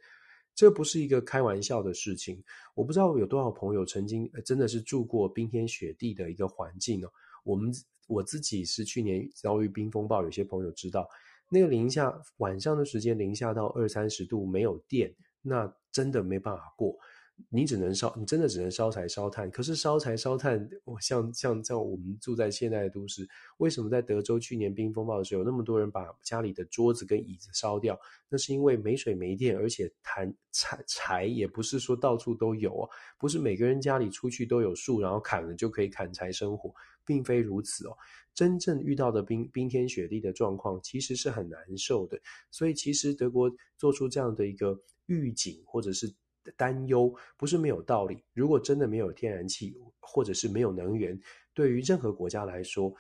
这不是一个开玩笑的事情。我不知道有多少朋友曾经真的是住过冰天雪地的一个环境哦。我们我自己是去年遭遇冰风暴，有些朋友知道，那个零下晚上的时间零下到二三十度，没有电，那真的没办法过。你只能烧，你真的只能烧柴烧炭。可是烧柴烧炭，我像像像我们住在现代的都市，为什么在德州去年冰风暴的时候，有那么多人把家里的桌子跟椅子烧掉？那是因为没水没电，而且炭柴柴也不是说到处都有啊，不是每个人家里出去都有树，然后砍了就可以砍柴生火，并非如此哦。真正遇到的冰冰天雪地的状况，其实是很难受的。所以其实德国做出这样的一个预警，或者是。担忧不是没有道理。如果真的没有天然气，或者是没有能源，对于任何国家来说，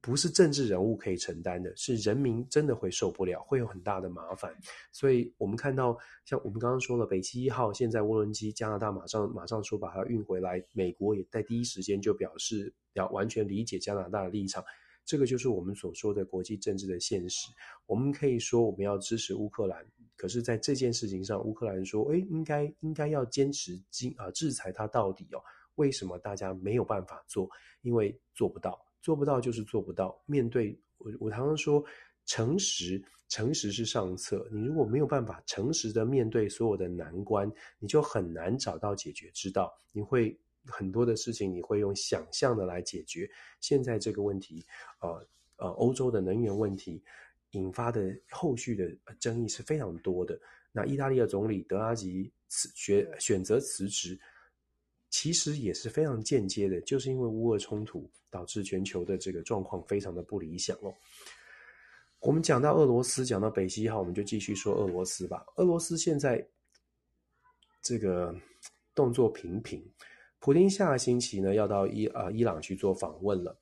不是政治人物可以承担的，是人民真的会受不了，会有很大的麻烦。所以，我们看到，像我们刚刚说了，北溪一号现在涡轮机，加拿大马上马上说把它运回来，美国也在第一时间就表示要完全理解加拿大的立场。这个就是我们所说的国际政治的现实。我们可以说我们要支持乌克兰，可是在这件事情上，乌克兰说，诶，应该应该要坚持经啊制裁他到底哦。为什么大家没有办法做？因为做不到，做不到就是做不到。面对我，我常常说，诚实，诚实是上策。你如果没有办法诚实的面对所有的难关，你就很难找到解决之道。你会很多的事情，你会用想象的来解决。现在这个问题，呃呃，欧洲的能源问题引发的后续的争议是非常多的。那意大利的总理德拉吉辞选选择辞职。其实也是非常间接的，就是因为乌俄冲突导致全球的这个状况非常的不理想哦。我们讲到俄罗斯，讲到北溪一号，我们就继续说俄罗斯吧。俄罗斯现在这个动作频频，普京下个星期呢要到伊、呃、伊朗去做访问了。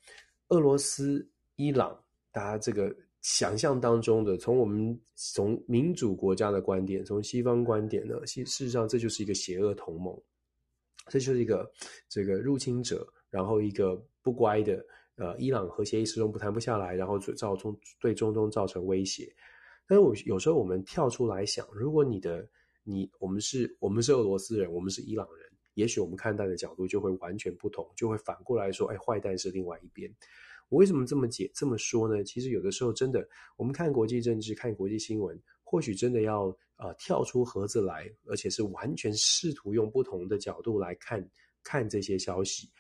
俄罗斯、伊朗，大家这个想象当中的，从我们从民主国家的观点，从西方观点呢，事事实上这就是一个邪恶同盟。这就是一个这个入侵者，然后一个不乖的呃，伊朗核协议始终不谈不下来，然后造成对中东造成威胁。但是我有时候我们跳出来想，如果你的你我们是我们是俄罗斯人，我们是伊朗人，也许我们看待的角度就会完全不同，就会反过来说，哎，坏蛋是另外一边。我为什么这么解这么说呢？其实有的时候真的，我们看国际政治，看国际新闻。或许真的要呃跳出盒子来，而且是完全试图用不同的角度来看看这些消息。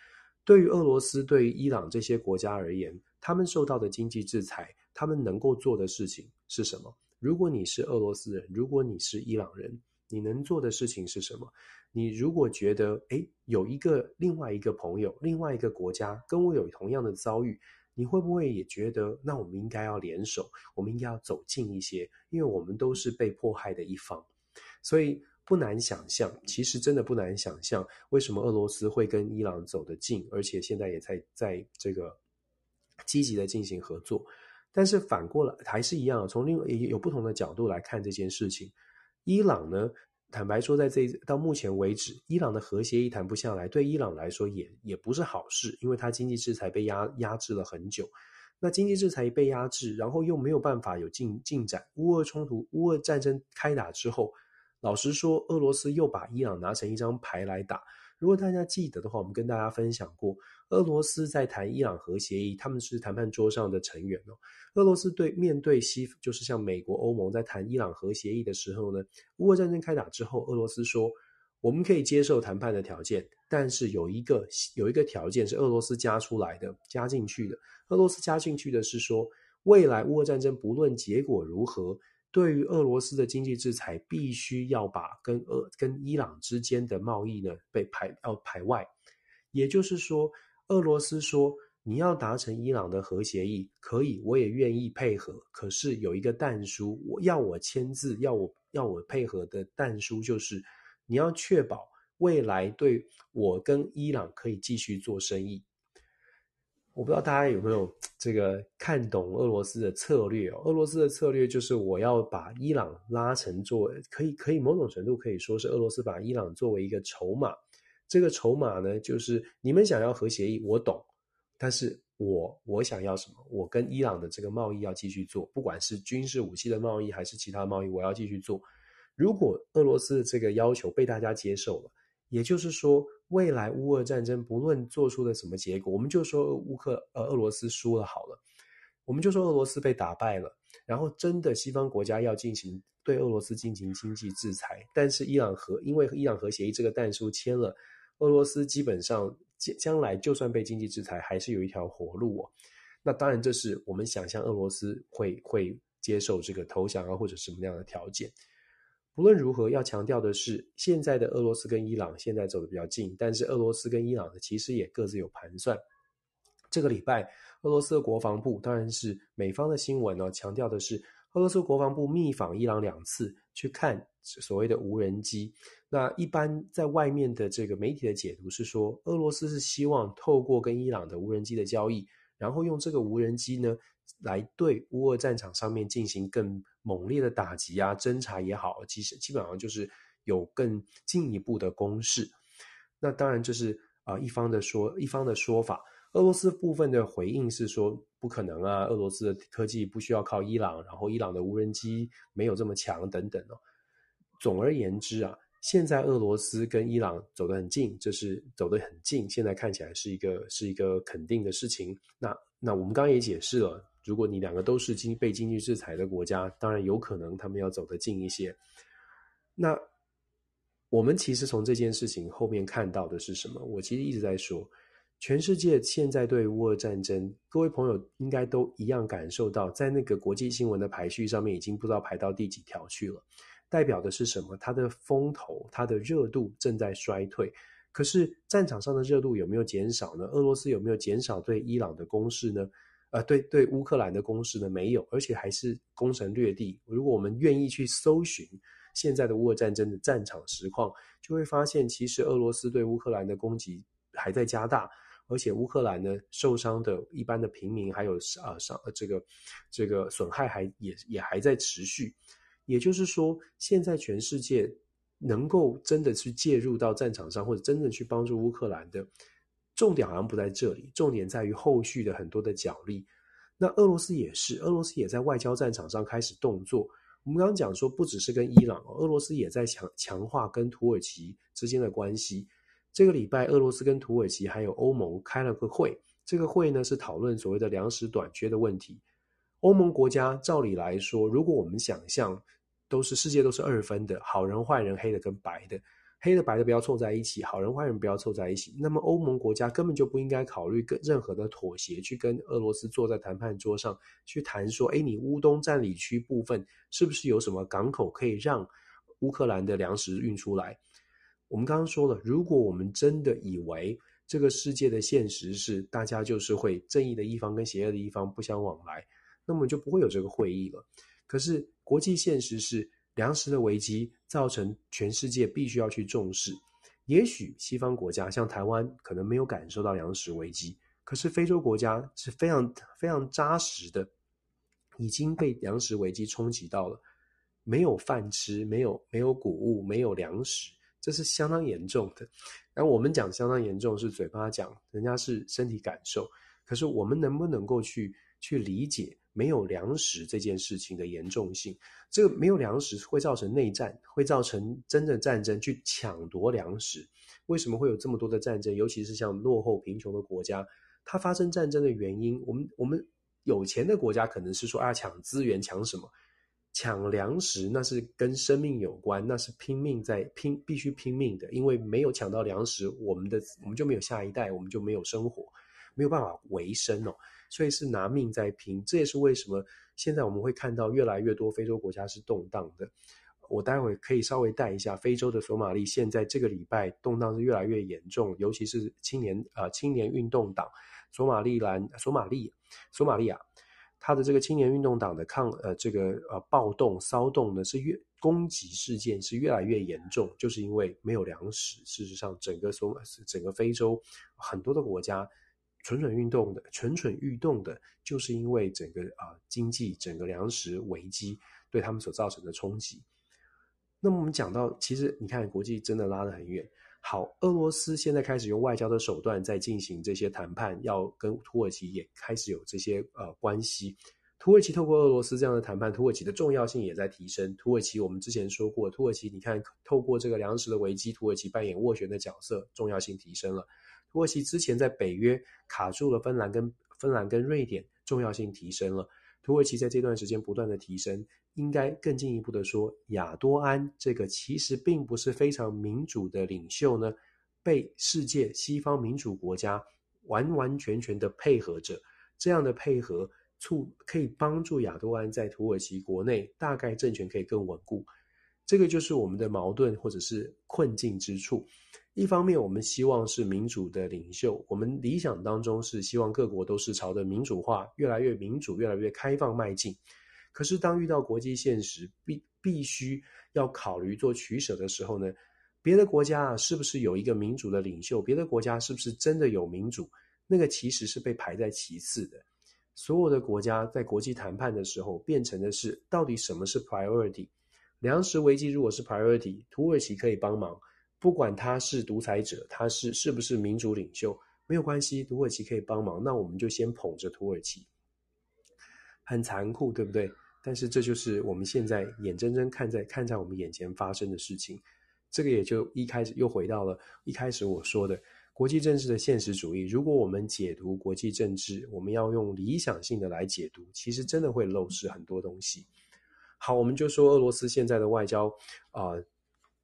对于俄罗斯、对于伊朗这些国家而言，他们受到的经济制裁，他们能够做的事情是什么？如果你是俄罗斯人，如果你是伊朗人，你能做的事情是什么？你如果觉得诶，有一个另外一个朋友，另外一个国家跟我有同样的遭遇。你会不会也觉得，那我们应该要联手，我们应该要走近一些，因为我们都是被迫害的一方，所以不难想象，其实真的不难想象，为什么俄罗斯会跟伊朗走得近，而且现在也在在这个积极的进行合作。但是反过来还是一样，从另外有不同的角度来看这件事情，伊朗呢？坦白说，在这到目前为止，伊朗的和协一谈不下来，对伊朗来说也也不是好事，因为它经济制裁被压压制了很久。那经济制裁被压制，然后又没有办法有进进展。乌俄冲突、乌俄战争开打之后，老实说，俄罗斯又把伊朗拿成一张牌来打。如果大家记得的话，我们跟大家分享过。俄罗斯在谈伊朗核协议，他们是谈判桌上的成员哦。俄罗斯对面对西，就是像美国、欧盟在谈伊朗核协议的时候呢，乌俄战争开打之后，俄罗斯说我们可以接受谈判的条件，但是有一个有一个条件是俄罗斯加出来的，加进去的。俄罗斯加进去的是说，未来乌俄战争不论结果如何，对于俄罗斯的经济制裁，必须要把跟俄跟伊朗之间的贸易呢被排要排外，也就是说。俄罗斯说：“你要达成伊朗的核协议，可以，我也愿意配合。可是有一个但书，我要我签字，要我要我配合的但书就是，你要确保未来对我跟伊朗可以继续做生意。”我不知道大家有没有这个看懂俄罗斯的策略哦？俄罗斯的策略就是我要把伊朗拉成作为，可以可以某种程度可以说是俄罗斯把伊朗作为一个筹码。这个筹码呢，就是你们想要核协议，我懂，但是我我想要什么？我跟伊朗的这个贸易要继续做，不管是军事武器的贸易还是其他贸易，我要继续做。如果俄罗斯的这个要求被大家接受了，也就是说，未来乌俄战争不论做出了什么结果，我们就说乌克呃俄罗斯输了好了，我们就说俄罗斯被打败了，然后真的西方国家要进行对俄罗斯进行经济制裁，但是伊朗核因为伊朗核协议这个但书签了。俄罗斯基本上将将来就算被经济制裁，还是有一条活路哦。那当然，这是我们想象俄罗斯会会接受这个投降啊，或者什么样的条件。不论如何，要强调的是，现在的俄罗斯跟伊朗现在走得比较近，但是俄罗斯跟伊朗的其实也各自有盘算。这个礼拜，俄罗斯的国防部当然是美方的新闻呢，强调的是俄罗斯国防部密访伊朗两次，去看所谓的无人机。那一般在外面的这个媒体的解读是说，俄罗斯是希望透过跟伊朗的无人机的交易，然后用这个无人机呢，来对乌俄战场上面进行更猛烈的打击啊、侦察也好，其实基本上就是有更进一步的攻势。那当然这是啊一方的说一方的说法。俄罗斯部分的回应是说不可能啊，俄罗斯的科技不需要靠伊朗，然后伊朗的无人机没有这么强等等哦。总而言之啊，现在俄罗斯跟伊朗走得很近，这是走得很近，现在看起来是一个是一个肯定的事情。那那我们刚刚也解释了，如果你两个都是经被经济制裁的国家，当然有可能他们要走得近一些。那我们其实从这件事情后面看到的是什么？我其实一直在说。全世界现在对乌俄战争，各位朋友应该都一样感受到，在那个国际新闻的排序上面，已经不知道排到第几条去了。代表的是什么？它的风头、它的热度正在衰退。可是战场上的热度有没有减少呢？俄罗斯有没有减少对伊朗的攻势呢？呃，对对，乌克兰的攻势呢？没有，而且还是攻城略地。如果我们愿意去搜寻现在的乌俄战争的战场实况，就会发现，其实俄罗斯对乌克兰的攻击还在加大。而且乌克兰呢，受伤的一般的平民还有啊伤呃这个这个损害还也也还在持续，也就是说，现在全世界能够真的去介入到战场上，或者真正去帮助乌克兰的重点好像不在这里，重点在于后续的很多的角力。那俄罗斯也是，俄罗斯也在外交战场上开始动作。我们刚刚讲说，不只是跟伊朗，俄罗斯也在强强化跟土耳其之间的关系。这个礼拜，俄罗斯跟土耳其还有欧盟开了个会。这个会呢是讨论所谓的粮食短缺的问题。欧盟国家照理来说，如果我们想象都是世界都是二分的，好人坏人，黑的跟白的，黑的白的不要凑在一起，好人坏人不要凑在一起，那么欧盟国家根本就不应该考虑跟任何的妥协，去跟俄罗斯坐在谈判桌上去谈说，哎，你乌东占领区部分是不是有什么港口可以让乌克兰的粮食运出来？我们刚刚说了，如果我们真的以为这个世界的现实是大家就是会正义的一方跟邪恶的一方不相往来，那么就不会有这个会议了。可是国际现实是粮食的危机造成全世界必须要去重视。也许西方国家像台湾可能没有感受到粮食危机，可是非洲国家是非常非常扎实的，已经被粮食危机冲击到了，没有饭吃，没有没有谷物，没有粮食。这是相当严重的，然后我们讲相当严重是嘴巴讲，人家是身体感受。可是我们能不能够去去理解没有粮食这件事情的严重性？这个没有粮食会造成内战，会造成真正战争去抢夺粮食。为什么会有这么多的战争？尤其是像落后贫穷的国家，它发生战争的原因，我们我们有钱的国家可能是说啊，抢资源抢什么？抢粮食那是跟生命有关，那是拼命在拼，必须拼命的。因为没有抢到粮食，我们的我们就没有下一代，我们就没有生活，没有办法维生哦。所以是拿命在拼。这也是为什么现在我们会看到越来越多非洲国家是动荡的。我待会可以稍微带一下非洲的索马利，现在这个礼拜动荡是越来越严重，尤其是青年啊、青年运动党索马利兰索马利索马利亚。他的这个青年运动党的抗呃这个呃暴动骚动呢是越攻击事件是越来越严重，就是因为没有粮食。事实上，整个索整个非洲很多的国家蠢蠢欲动的蠢蠢欲动的，就是因为整个啊、呃、经济整个粮食危机对他们所造成的冲击。那么我们讲到，其实你看国际真的拉得很远。好，俄罗斯现在开始用外交的手段在进行这些谈判，要跟土耳其也开始有这些呃关系。土耳其透过俄罗斯这样的谈判，土耳其的重要性也在提升。土耳其我们之前说过，土耳其你看透过这个粮食的危机，土耳其扮演斡旋的角色，重要性提升了。土耳其之前在北约卡住了芬兰跟芬兰跟瑞典，重要性提升了。土耳其在这段时间不断的提升。应该更进一步的说，亚多安这个其实并不是非常民主的领袖呢，被世界西方民主国家完完全全的配合着，这样的配合促可以帮助亚多安在土耳其国内大概政权可以更稳固。这个就是我们的矛盾或者是困境之处。一方面，我们希望是民主的领袖，我们理想当中是希望各国都是朝着民主化、越来越民主、越来越开放迈进。可是，当遇到国际现实，必必须要考虑做取舍的时候呢，别的国家啊，是不是有一个民主的领袖？别的国家是不是真的有民主？那个其实是被排在其次的。所有的国家在国际谈判的时候，变成的是到底什么是 priority？粮食危机如果是 priority，土耳其可以帮忙，不管他是独裁者，他是是不是民主领袖，没有关系，土耳其可以帮忙，那我们就先捧着土耳其。很残酷，对不对？但是这就是我们现在眼睁睁看在看在我们眼前发生的事情。这个也就一开始又回到了一开始我说的国际政治的现实主义。如果我们解读国际政治，我们要用理想性的来解读，其实真的会漏失很多东西。好，我们就说俄罗斯现在的外交啊、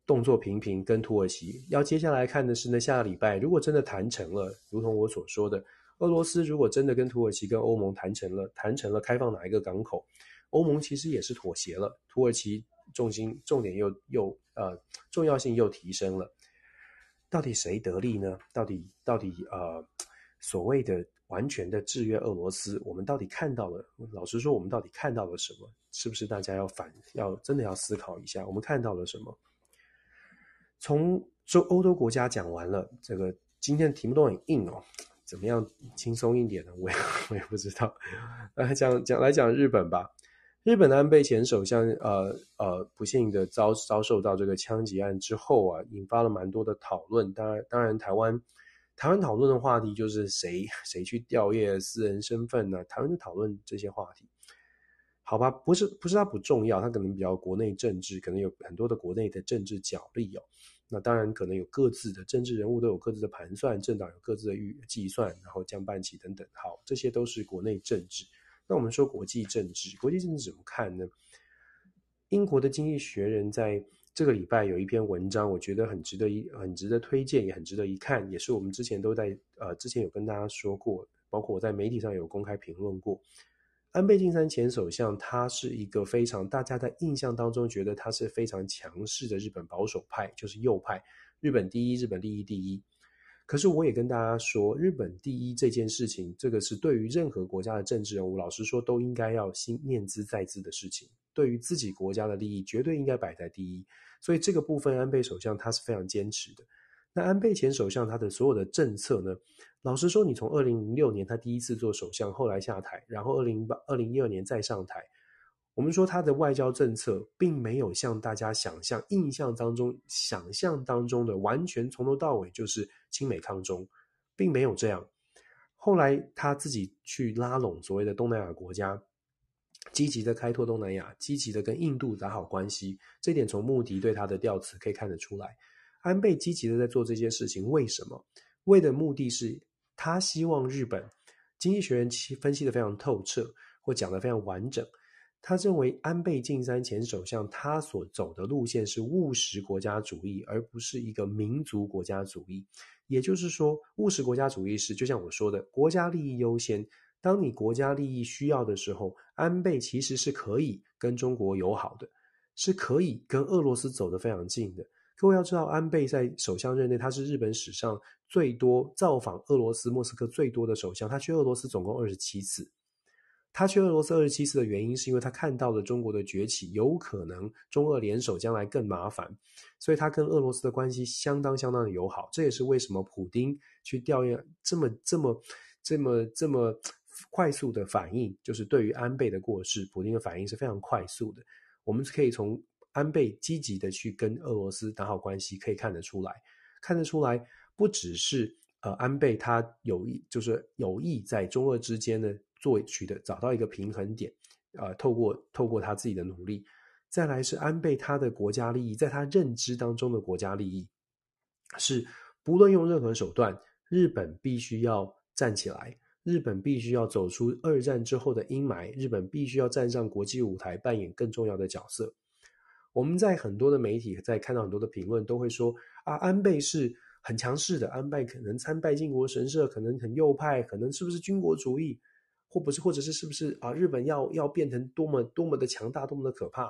动作频频，跟土耳其要接下来看的是呢，下个礼拜如果真的谈成了，如同我所说的，俄罗斯如果真的跟土耳其跟欧盟谈成了，谈成了开放哪一个港口，欧盟其实也是妥协了，土耳其重心重点又又呃重要性又提升了，到底谁得利呢？到底到底呃所谓的完全的制约俄罗斯，我们到底看到了？老实说，我们到底看到了什么？是不是大家要反要真的要思考一下？我们看到了什么？从欧欧洲国家讲完了，这个今天的题目都很硬哦，怎么样轻松一点呢？我也我也不知道。来讲讲来讲日本吧。日本的安倍前首相，呃呃，不幸的遭遭受到这个枪击案之后啊，引发了蛮多的讨论。当然，当然台湾台湾讨论的话题就是谁谁去调阅私人身份呢？台湾就讨论这些话题。好吧，不是不是它不重要，它可能比较国内政治，可能有很多的国内的政治角力哦。那当然可能有各自的政治人物都有各自的盘算，政党有各自的预计算，然后降半旗等等。好，这些都是国内政治。那我们说国际政治，国际政治怎么看呢？英国的《经济学人》在这个礼拜有一篇文章，我觉得很值得一很值得推荐，也很值得一看，也是我们之前都在呃之前有跟大家说过，包括我在媒体上有公开评论过。安倍晋三前首相，他是一个非常大家在印象当中觉得他是非常强势的日本保守派，就是右派，日本第一，日本利益第一。可是我也跟大家说，日本第一这件事情，这个是对于任何国家的政治人物，老实说都应该要心念兹在兹的事情。对于自己国家的利益，绝对应该摆在第一。所以这个部分，安倍首相他是非常坚持的。那安倍前首相他的所有的政策呢？老实说，你从二零零六年他第一次做首相，后来下台，然后二零八二零一二年再上台，我们说他的外交政策并没有像大家想象、印象当中、想象当中的完全从头到尾就是亲美抗中，并没有这样。后来他自己去拉拢所谓的东南亚国家，积极的开拓东南亚，积极的跟印度打好关系，这点从穆迪对他的调词可以看得出来。安倍积极的在做这些事情，为什么？为的目的是。他希望日本经济学人分析的非常透彻，或讲的非常完整。他认为安倍晋三前首相他所走的路线是务实国家主义，而不是一个民族国家主义。也就是说，务实国家主义是就像我说的，国家利益优先。当你国家利益需要的时候，安倍其实是可以跟中国友好的，是可以跟俄罗斯走得非常近的。各位要知道，安倍在首相任内，他是日本史上最多造访俄罗斯莫斯科最多的首相。他去俄罗斯总共二十七次。他去俄罗斯二十七次的原因，是因为他看到了中国的崛起，有可能中俄联手将来更麻烦，所以他跟俄罗斯的关系相当相当的友好。这也是为什么普丁去调研这么这么这么这么快速的反应，就是对于安倍的过世，普丁的反应是非常快速的。我们可以从。安倍积极的去跟俄罗斯打好关系，可以看得出来，看得出来，不只是呃安倍他有意，就是有意在中俄之间呢做取得找到一个平衡点，呃，透过透过他自己的努力，再来是安倍他的国家利益，在他认知当中的国家利益是不论用任何手段，日本必须要站起来，日本必须要走出二战之后的阴霾，日本必须要站上国际舞台，扮演更重要的角色。我们在很多的媒体在看到很多的评论，都会说啊，安倍是很强势的，安倍可能参拜靖国神社，可能很右派，可能是不是军国主义，或不是，或者是是不是啊，日本要要变成多么多么的强大，多么的可怕？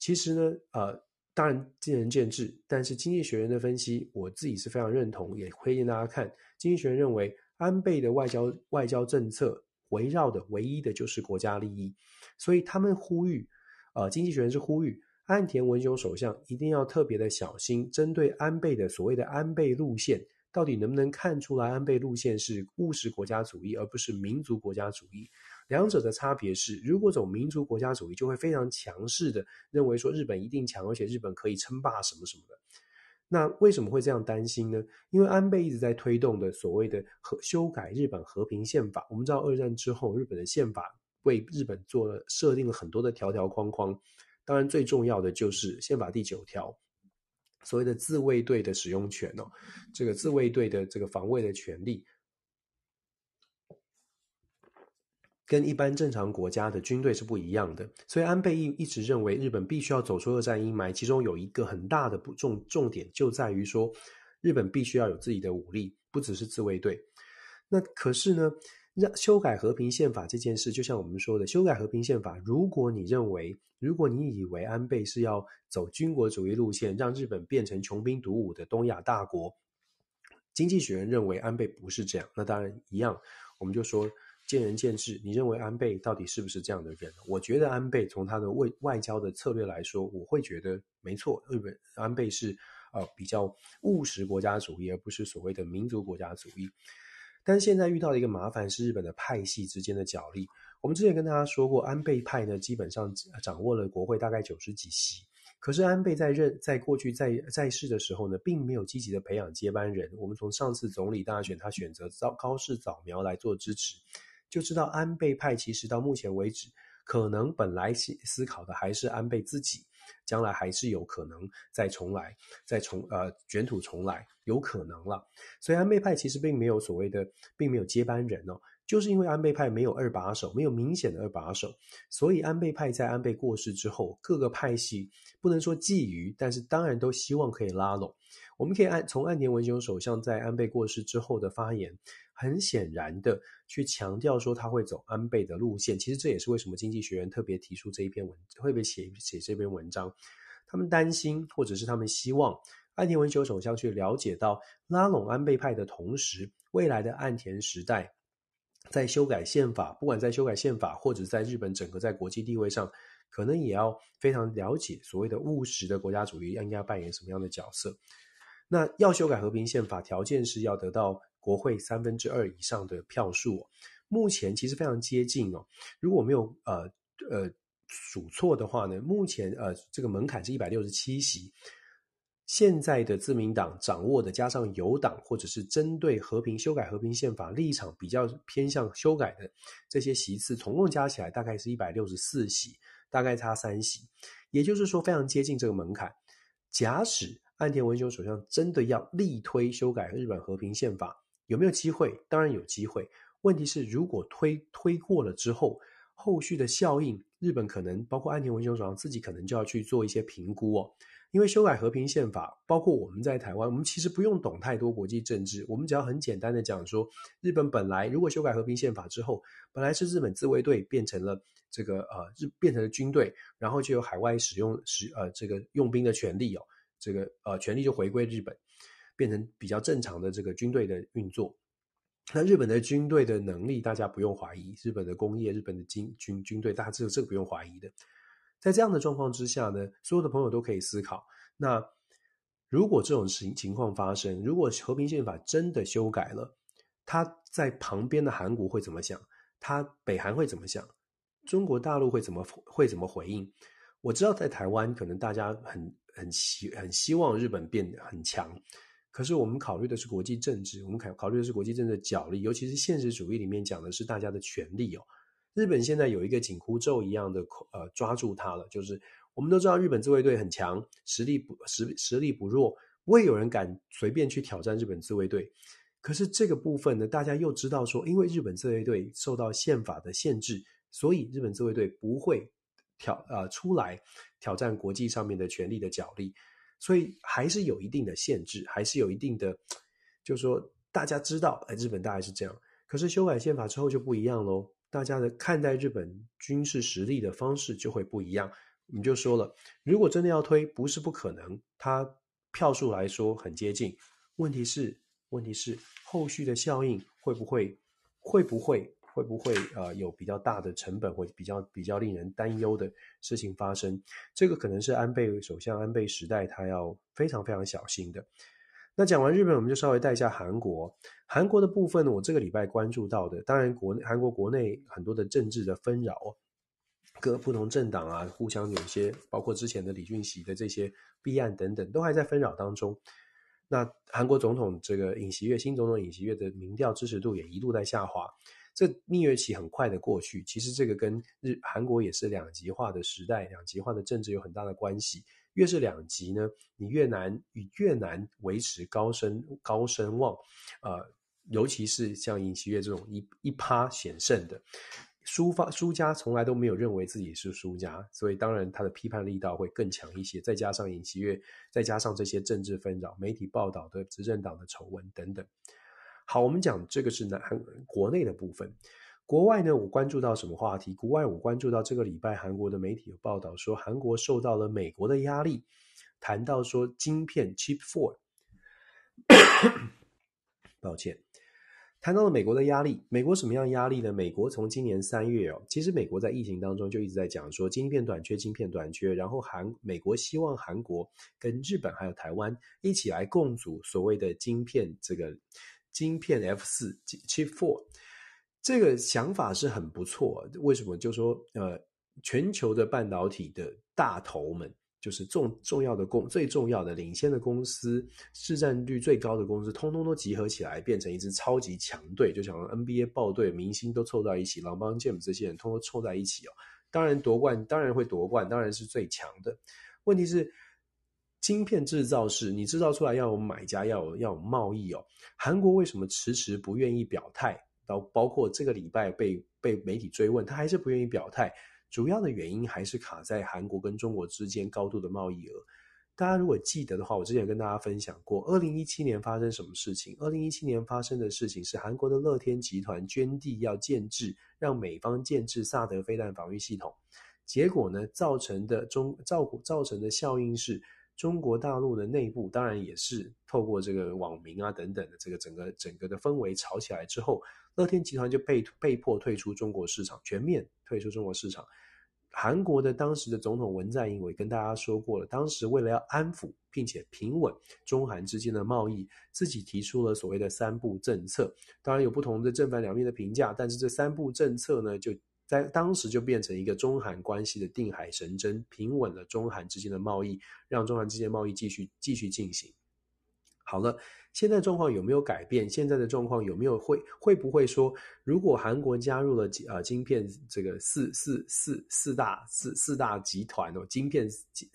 其实呢，呃，当然见仁见智，但是经济学人的分析，我自己是非常认同，也推荐大家看。经济学人认为，安倍的外交外交政策围绕的唯一的就是国家利益，所以他们呼吁，呃，经济学人是呼吁。岸田文雄首相一定要特别的小心，针对安倍的所谓的安倍路线，到底能不能看出来安倍路线是务实国家主义，而不是民族国家主义？两者的差别是，如果走民族国家主义，就会非常强势的认为说日本一定强，而且日本可以称霸什么什么的。那为什么会这样担心呢？因为安倍一直在推动的所谓的和修改日本和平宪法。我们知道二战之后，日本的宪法为日本做了设定了很多的条条框框。当然，最重要的就是宪法第九条，所谓的自卫队的使用权哦，这个自卫队的这个防卫的权利。跟一般正常国家的军队是不一样的，所以安倍一一直认为日本必须要走出二战阴霾，其中有一个很大的不重重点就在于说，日本必须要有自己的武力，不只是自卫队。那可是呢，让修改和平宪法这件事，就像我们说的，修改和平宪法，如果你认为，如果你以为安倍是要走军国主义路线，让日本变成穷兵黩武的东亚大国，经济学人认为安倍不是这样，那当然一样，我们就说。见仁见智，你认为安倍到底是不是这样的人？我觉得安倍从他的外外交的策略来说，我会觉得没错。日本安倍是呃比较务实国家主义，而不是所谓的民族国家主义。但现在遇到的一个麻烦是日本的派系之间的角力。我们之前跟大家说过，安倍派呢基本上掌握了国会大概九十几席，可是安倍在任在过去在在世的时候呢，并没有积极的培养接班人。我们从上次总理大选，他选择高高市早苗来做支持。就知道安倍派其实到目前为止，可能本来思思考的还是安倍自己，将来还是有可能再重来，再重呃卷土重来，有可能了。所以安倍派其实并没有所谓的，并没有接班人哦，就是因为安倍派没有二把手，没有明显的二把手，所以安倍派在安倍过世之后，各个派系不能说觊觎，但是当然都希望可以拉拢。我们可以按从岸田文雄首相在安倍过世之后的发言。很显然的去强调说他会走安倍的路线，其实这也是为什么经济学人特别提出这一篇文，会被写写这篇文章？他们担心，或者是他们希望岸田文雄首相去了解到拉拢安倍派的同时，未来的岸田时代在修改宪法，不管在修改宪法，或者在日本整个在国际地位上，可能也要非常了解所谓的务实的国家主义应该扮演什么样的角色。那要修改和平宪法，条件是要得到。国会三分之二以上的票数哦，目前其实非常接近哦。如果没有呃呃数错的话呢，目前呃这个门槛是一百六十七席。现在的自民党掌握的，加上有党或者是针对和平修改和平宪法立场比较偏向修改的这些席次，总共加起来大概是一百六十四席，大概差三席。也就是说，非常接近这个门槛。假使岸田文雄首相真的要力推修改日本和平宪法，有没有机会？当然有机会。问题是，如果推推过了之后，后续的效应，日本可能包括岸田文雄首相自己可能就要去做一些评估哦。因为修改和平宪法，包括我们在台湾，我们其实不用懂太多国际政治，我们只要很简单的讲说，日本本来如果修改和平宪法之后，本来是日本自卫队变成了这个呃日变成了军队，然后就有海外使用使呃这个用兵的权利哦，这个呃权利就回归日本。变成比较正常的这个军队的运作，那日本的军队的能力大家不用怀疑，日本的工业、日本的军军军队，大家这个这个不用怀疑的。在这样的状况之下呢，所有的朋友都可以思考：那如果这种情情况发生，如果和平宪法真的修改了，他在旁边的韩国会怎么想？他北韩会怎么想？中国大陆会怎么会怎么回应？我知道在台湾，可能大家很很希很希望日本变得很强。可是我们考虑的是国际政治，我们考考虑的是国际政治的角力，尤其是现实主义里面讲的是大家的权利哦。日本现在有一个紧箍咒一样的呃抓住它了，就是我们都知道日本自卫队很强，实力不实实力不弱，不会有人敢随便去挑战日本自卫队。可是这个部分呢，大家又知道说，因为日本自卫队受到宪法的限制，所以日本自卫队不会挑呃出来挑战国际上面的权力的角力。所以还是有一定的限制，还是有一定的，就是说大家知道，哎，日本大概是这样。可是修改宪法之后就不一样喽，大家的看待日本军事实力的方式就会不一样。我们就说了，如果真的要推，不是不可能，它票数来说很接近。问题是，问题是后续的效应会不会，会不会？会不会呃有比较大的成本或比较比较令人担忧的事情发生？这个可能是安倍首相安倍时代他要非常非常小心的。那讲完日本，我们就稍微带一下韩国。韩国的部分呢，我这个礼拜关注到的，当然国内韩国国内很多的政治的纷扰，各不同政党啊，互相有一些，包括之前的李俊熙的这些弊案等等，都还在纷扰当中。那韩国总统这个尹锡悦，新总统尹锡悦的民调支持度也一度在下滑。这蜜月期很快的过去，其实这个跟日韩国也是两极化的时代，两极化的政治有很大的关系。越是两极呢，你越难与越难维持高声高声望，呃，尤其是像尹锡悦这种一一趴险胜的输方输家，从来都没有认为自己是输家，所以当然他的批判力道会更强一些。再加上尹锡悦，再加上这些政治纷扰、媒体报道的执政党的丑闻等等。好，我们讲这个是南韩国内的部分。国外呢，我关注到什么话题？国外我关注到这个礼拜韩国的媒体有报道说，韩国受到了美国的压力，谈到说晶片 Chip Four，抱歉，谈到了美国的压力。美国什么样压力呢？美国从今年三月哦，其实美国在疫情当中就一直在讲说晶片短缺，晶片短缺。然后韩美国希望韩国跟日本还有台湾一起来共组所谓的晶片这个。晶片 F 四 Chip Four，这个想法是很不错。为什么？就说呃，全球的半导体的大头们，就是重重要的公最重要的领先的公司，市占率最高的公司，通通都集合起来，变成一支超级强队。就像 NBA 爆队，明星都凑在一起，LeBron James 这些人通通凑在一起哦。当然夺冠，当然会夺冠，当然是最强的。问题是。晶片制造是你制造出来要有买家，要有要有贸易哦。韩国为什么迟迟不愿意表态？到包括这个礼拜被被媒体追问，他还是不愿意表态。主要的原因还是卡在韩国跟中国之间高度的贸易额。大家如果记得的话，我之前跟大家分享过，二零一七年发生什么事情？二零一七年发生的事情是韩国的乐天集团捐地要建制，让美方建制萨德飞弹防御系统。结果呢，造成的中造造成的效应是。中国大陆的内部当然也是透过这个网民啊等等的这个整个整个的氛围炒起来之后，乐天集团就被被迫退出中国市场，全面退出中国市场。韩国的当时的总统文在寅，也跟大家说过了，当时为了要安抚并且平稳中韩之间的贸易，自己提出了所谓的三步政策。当然有不同的正反两面的评价，但是这三步政策呢就。在当时就变成一个中韩关系的定海神针，平稳了中韩之间的贸易，让中韩之间贸易继续继续进行。好了，现在状况有没有改变？现在的状况有没有会会不会说，如果韩国加入了呃晶片这个四四四四大四四大集团哦，晶片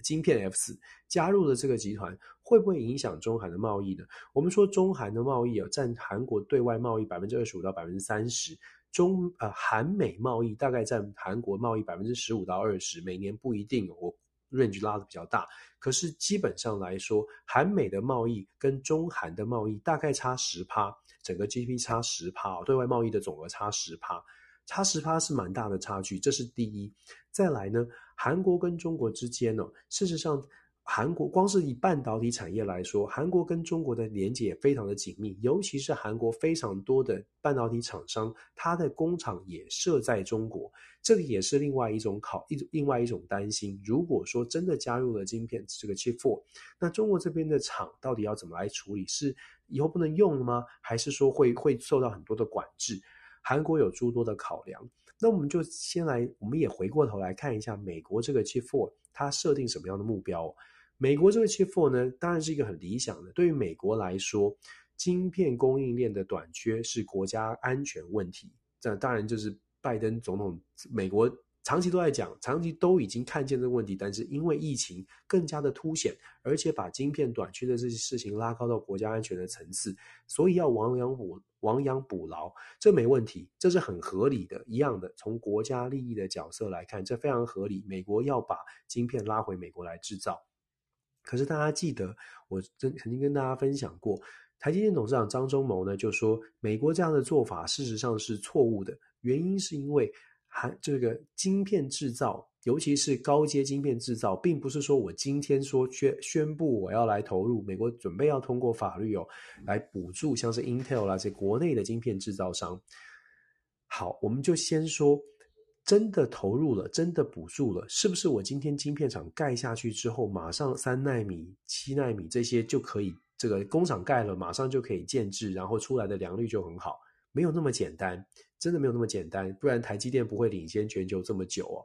晶片 F 四加入了这个集团，会不会影响中韩的贸易呢？我们说中韩的贸易啊，占韩国对外贸易百分之二十五到百分之三十。中呃韩美贸易大概占韩国贸易百分之十五到二十，每年不一定，我 range 拉得比较大。可是基本上来说，韩美的贸易跟中韩的贸易大概差十趴，整个 GDP 差十趴，对外贸易的总额差十趴，差十趴是蛮大的差距，这是第一。再来呢，韩国跟中国之间呢，事实上。韩国光是以半导体产业来说，韩国跟中国的连接也非常的紧密，尤其是韩国非常多的半导体厂商，它的工厂也设在中国，这个也是另外一种考一另外一种担心。如果说真的加入了晶片这个 Chip Four，那中国这边的厂到底要怎么来处理？是以后不能用了吗？还是说会会受到很多的管制？韩国有诸多的考量。那我们就先来，我们也回过头来看一下美国这个 Chip Four，它设定什么样的目标？美国这个 Chip 4呢，当然是一个很理想的。对于美国来说，晶片供应链的短缺是国家安全问题。这当然就是拜登总统，美国长期都在讲，长期都已经看见这个问题，但是因为疫情更加的凸显，而且把晶片短缺的这些事情拉高到国家安全的层次，所以要亡羊补亡羊补牢，这没问题，这是很合理的。一样的，从国家利益的角色来看，这非常合理。美国要把晶片拉回美国来制造。可是大家记得，我曾曾经跟大家分享过，台积电董事长张忠谋呢就说，美国这样的做法事实上是错误的，原因是因为还这个晶片制造，尤其是高阶晶片制造，并不是说我今天说宣宣布我要来投入，美国准备要通过法律哦来补助像是 Intel 啦这些国内的晶片制造商。好，我们就先说。真的投入了，真的补助了，是不是我今天晶片厂盖下去之后，马上三纳米、七纳米这些就可以，这个工厂盖了，马上就可以建制，然后出来的良率就很好？没有那么简单，真的没有那么简单，不然台积电不会领先全球这么久哦。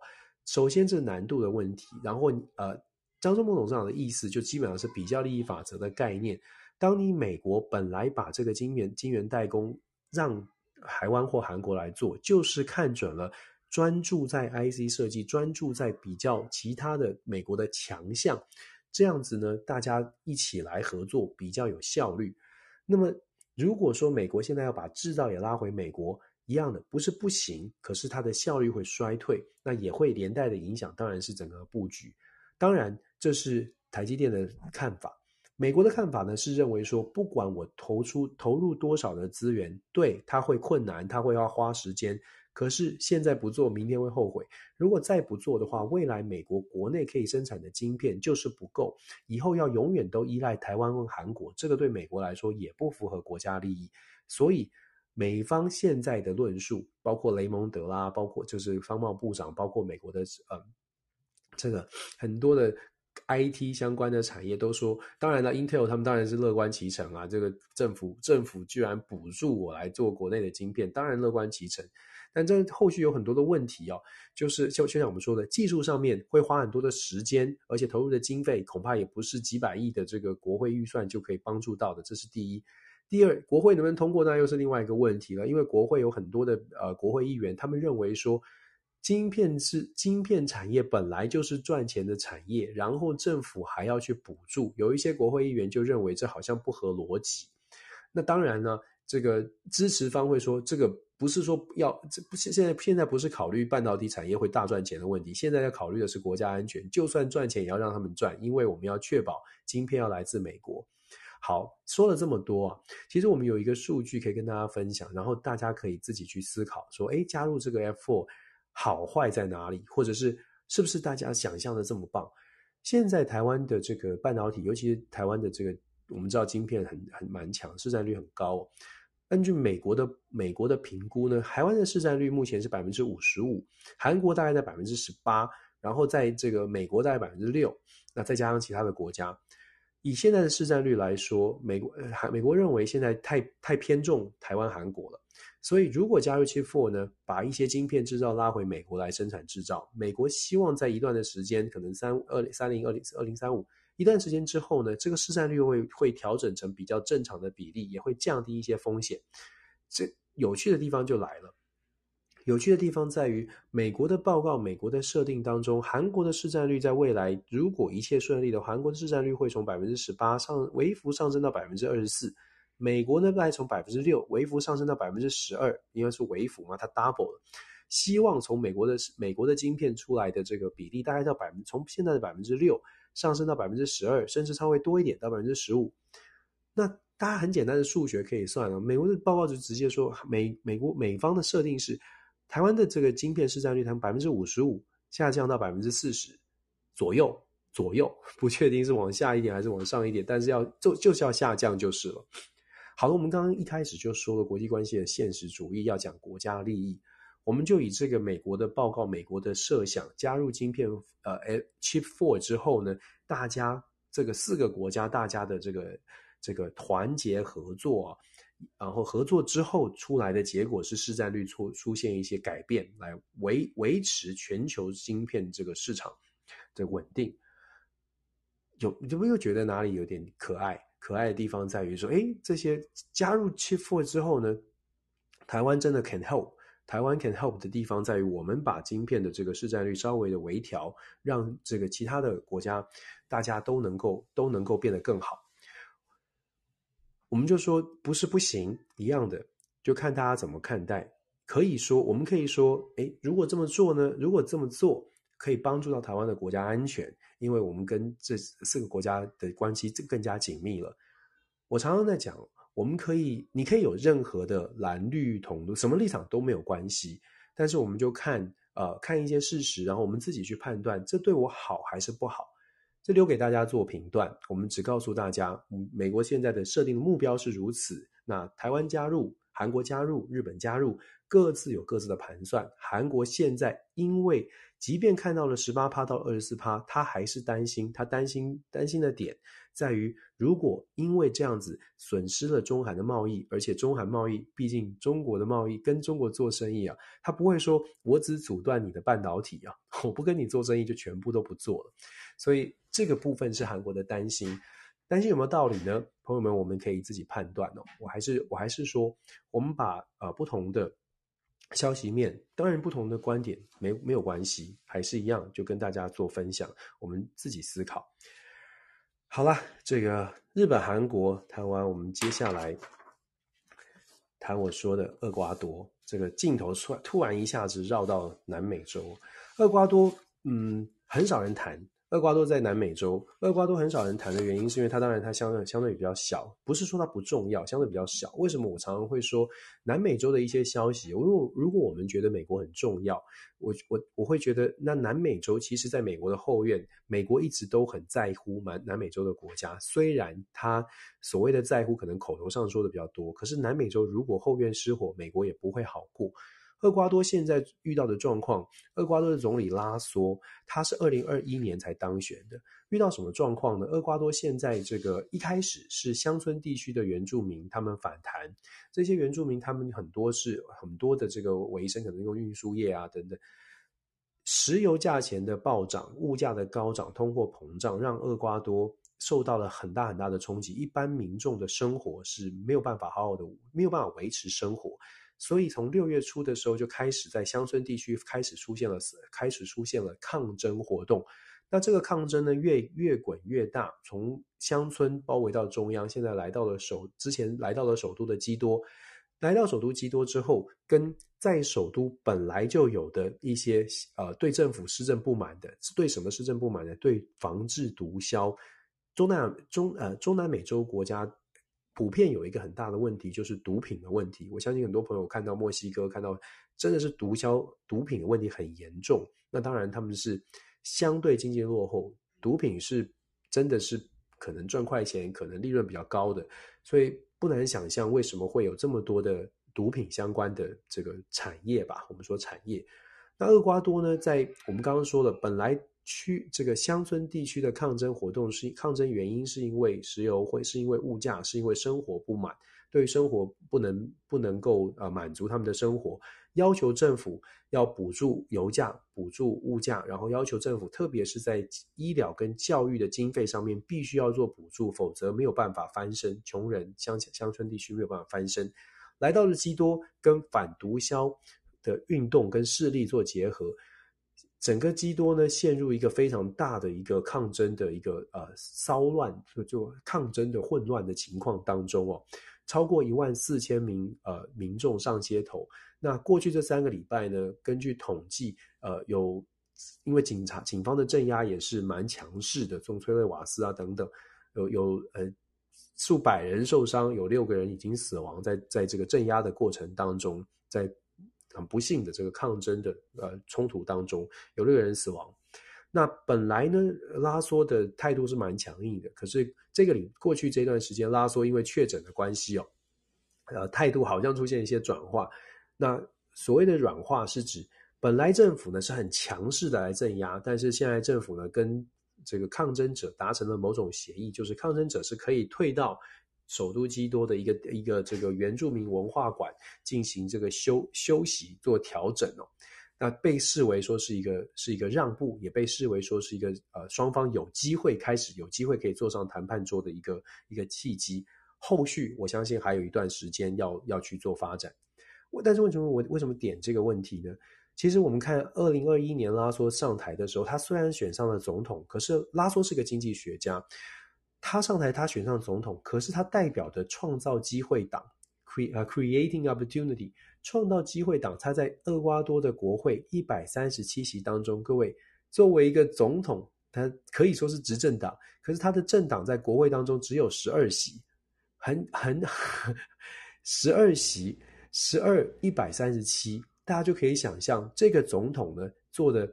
首先这难度的问题，然后呃，张忠谋董事长的意思就基本上是比较利益法则的概念。当你美国本来把这个晶圆晶圆代工让台湾或韩国来做，就是看准了专注在 IC 设计，专注在比较其他的美国的强项，这样子呢，大家一起来合作比较有效率。那么如果说美国现在要把制造也拉回美国，一样的不是不行，可是它的效率会衰退，那也会连带的影响，当然是整个布局。当然，这是台积电的看法。美国的看法呢，是认为说，不管我投出投入多少的资源，对，它会困难，它会要花时间。可是现在不做，明天会后悔。如果再不做的话，未来美国国内可以生产的晶片就是不够，以后要永远都依赖台湾和韩国，这个对美国来说也不符合国家利益。所以。美方现在的论述，包括雷蒙德啦，包括就是商贸部长，包括美国的呃，这个很多的 IT 相关的产业都说，当然了，Intel 他们当然是乐观其成啊。这个政府政府居然补助我来做国内的晶片，当然乐观其成。但这后续有很多的问题哦，就是就就像我们说的，技术上面会花很多的时间，而且投入的经费恐怕也不是几百亿的这个国会预算就可以帮助到的，这是第一。第二，国会能不能通过，那又是另外一个问题了。因为国会有很多的呃国会议员，他们认为说，晶片是晶片产业本来就是赚钱的产业，然后政府还要去补助。有一些国会议员就认为这好像不合逻辑。那当然呢，这个支持方会说，这个不是说要这不现现在现在不是考虑半导体产业会大赚钱的问题，现在要考虑的是国家安全。就算赚钱也要让他们赚，因为我们要确保晶片要来自美国。好，说了这么多啊，其实我们有一个数据可以跟大家分享，然后大家可以自己去思考，说，哎，加入这个 F4 好坏在哪里，或者是是不是大家想象的这么棒？现在台湾的这个半导体，尤其是台湾的这个，我们知道晶片很很蛮强，市占率很高。根据美国的美国的评估呢，台湾的市占率目前是百分之五十五，韩国大概在百分之十八，然后在这个美国大概百分之六，那再加上其他的国家。以现在的市占率来说，美国呃，美国认为现在太太偏重台湾、韩国了，所以如果加入 Chip 4呢，把一些晶片制造拉回美国来生产制造，美国希望在一段的时间，可能三二三零二零二零三五一段时间之后呢，这个市占率会会调整成比较正常的比例，也会降低一些风险。这有趣的地方就来了。有趣的地方在于，美国的报告、美国的设定当中，韩国的市占率在未来如果一切顺利的，韩国的市占率会从百分之十八上微幅上升到百分之二十四，美国呢，再从百分之六微幅上升到百分之十二，因为是微幅嘛，它 double 了。希望从美国的美国的晶片出来的这个比例，大概到百分从现在的百分之六上升到百分之十二，甚至稍微多一点到百分之十五。那大家很简单的数学可以算了，美国的报告就直接说，美美国美方的设定是。台湾的这个晶片市占率，它百分之五十五下降到百分之四十左右，左右不确定是往下一点还是往上一点，但是要就就是要下降就是了。好了，我们刚刚一开始就说了国际关系的现实主义，要讲国家利益，我们就以这个美国的报告、美国的设想，加入晶片呃 Chip Four 之后呢，大家这个四个国家大家的这个这个团结合作啊。然后合作之后出来的结果是市占率出出现一些改变，来维维持全球芯片这个市场的稳定。有有没有觉得哪里有点可爱？可爱的地方在于说，哎，这些加入 Chip Four 之后呢，台湾真的 can help。台湾 can help 的地方在于，我们把晶片的这个市占率稍微的微调，让这个其他的国家大家都能够都能够变得更好。我们就说不是不行，一样的，就看大家怎么看待。可以说，我们可以说，诶，如果这么做呢？如果这么做可以帮助到台湾的国家安全，因为我们跟这四个国家的关系更加紧密了。我常常在讲，我们可以，你可以有任何的蓝绿统什么立场都没有关系，但是我们就看，呃，看一些事实，然后我们自己去判断，这对我好还是不好。这留给大家做评断，我们只告诉大家，美国现在的设定的目标是如此。那台湾加入韩国加入，日本加入，各自有各自的盘算。韩国现在因为即便看到了十八趴到二十四趴，他还是担心，他担心担心的点在于，如果因为这样子损失了中韩的贸易，而且中韩贸易毕竟中国的贸易跟中国做生意啊，他不会说我只阻断你的半导体啊，我不跟你做生意就全部都不做了。所以这个部分是韩国的担心。担心有没有道理呢？朋友们，我们可以自己判断哦。我还是我还是说，我们把呃不同的消息面，当然不同的观点没没有关系，还是一样，就跟大家做分享，我们自己思考。好了，这个日本、韩国谈完，我们接下来谈我说的厄瓜多。这个镜头突突然一下子绕到南美洲，厄瓜多，嗯，很少人谈。厄瓜多在南美洲，厄瓜多很少人谈的原因，是因为它当然它相对相对比较小，不是说它不重要，相对比较小。为什么我常常会说南美洲的一些消息？如果如果我们觉得美国很重要，我我我会觉得那南美洲其实在美国的后院，美国一直都很在乎南南美洲的国家，虽然它所谓的在乎可能口头上说的比较多，可是南美洲如果后院失火，美国也不会好过。厄瓜多现在遇到的状况，厄瓜多的总理拉索，他是二零二一年才当选的。遇到什么状况呢？厄瓜多现在这个一开始是乡村地区的原住民，他们反弹。这些原住民他们很多是很多的这个维生，可能用运输业啊等等。石油价钱的暴涨，物价的高涨，通货膨胀，让厄瓜多受到了很大很大的冲击。一般民众的生活是没有办法好好的，没有办法维持生活。所以从六月初的时候就开始在乡村地区开始出现了，开始出现了抗争活动。那这个抗争呢，越越滚越大，从乡村包围到中央，现在来到了首，之前来到了首都的基多。来到首都基多之后，跟在首都本来就有的一些呃对政府施政不满的，对什么施政不满的？对防治毒枭，中南中呃中南美洲国家。普遍有一个很大的问题，就是毒品的问题。我相信很多朋友看到墨西哥，看到真的是毒枭毒品的问题很严重。那当然他们是相对经济落后，毒品是真的是可能赚快钱，可能利润比较高的，所以不难想象为什么会有这么多的毒品相关的这个产业吧。我们说产业，那厄瓜多呢，在我们刚刚说了，本来。区这个乡村地区的抗争活动是抗争原因是因为石油，会是因为物价，是因为生活不满，对生活不能不能够呃满足他们的生活，要求政府要补助油价，补助物价，然后要求政府特别是在医疗跟教育的经费上面必须要做补助，否则没有办法翻身，穷人乡乡村地区没有办法翻身。来到了基多，跟反毒枭的运动跟势力做结合。整个基多呢，陷入一个非常大的一个抗争的一个呃骚乱，就就抗争的混乱的情况当中哦，超过一万四千名呃民众上街头。那过去这三个礼拜呢，根据统计，呃有因为警察警方的镇压也是蛮强势的，用催泪瓦斯啊等等，有有呃数百人受伤，有六个人已经死亡在在这个镇压的过程当中，在。很不幸的这个抗争的呃冲突当中，有六个人死亡。那本来呢，拉索的态度是蛮强硬的，可是这个里过去这段时间，拉索因为确诊的关系哦，呃，态度好像出现一些转化。那所谓的软化是指，本来政府呢是很强势的来镇压，但是现在政府呢跟这个抗争者达成了某种协议，就是抗争者是可以退到。首都基多的一个一个这个原住民文化馆进行这个休休息做调整哦，那被视为说是一个是一个让步，也被视为说是一个呃双方有机会开始有机会可以坐上谈判桌的一个一个契机。后续我相信还有一段时间要要去做发展。但是为什么我为什么点这个问题呢？其实我们看二零二一年拉索上台的时候，他虽然选上了总统，可是拉索是个经济学家。他上台，他选上总统，可是他代表的创造机会党，cre 呃 creating opportunity，创造机会党，他在厄瓜多的国会一百三十七席当中，各位作为一个总统，他可以说是执政党，可是他的政党在国会当中只有十二席，很很十二席，十二一百三十七，大家就可以想象这个总统呢做的。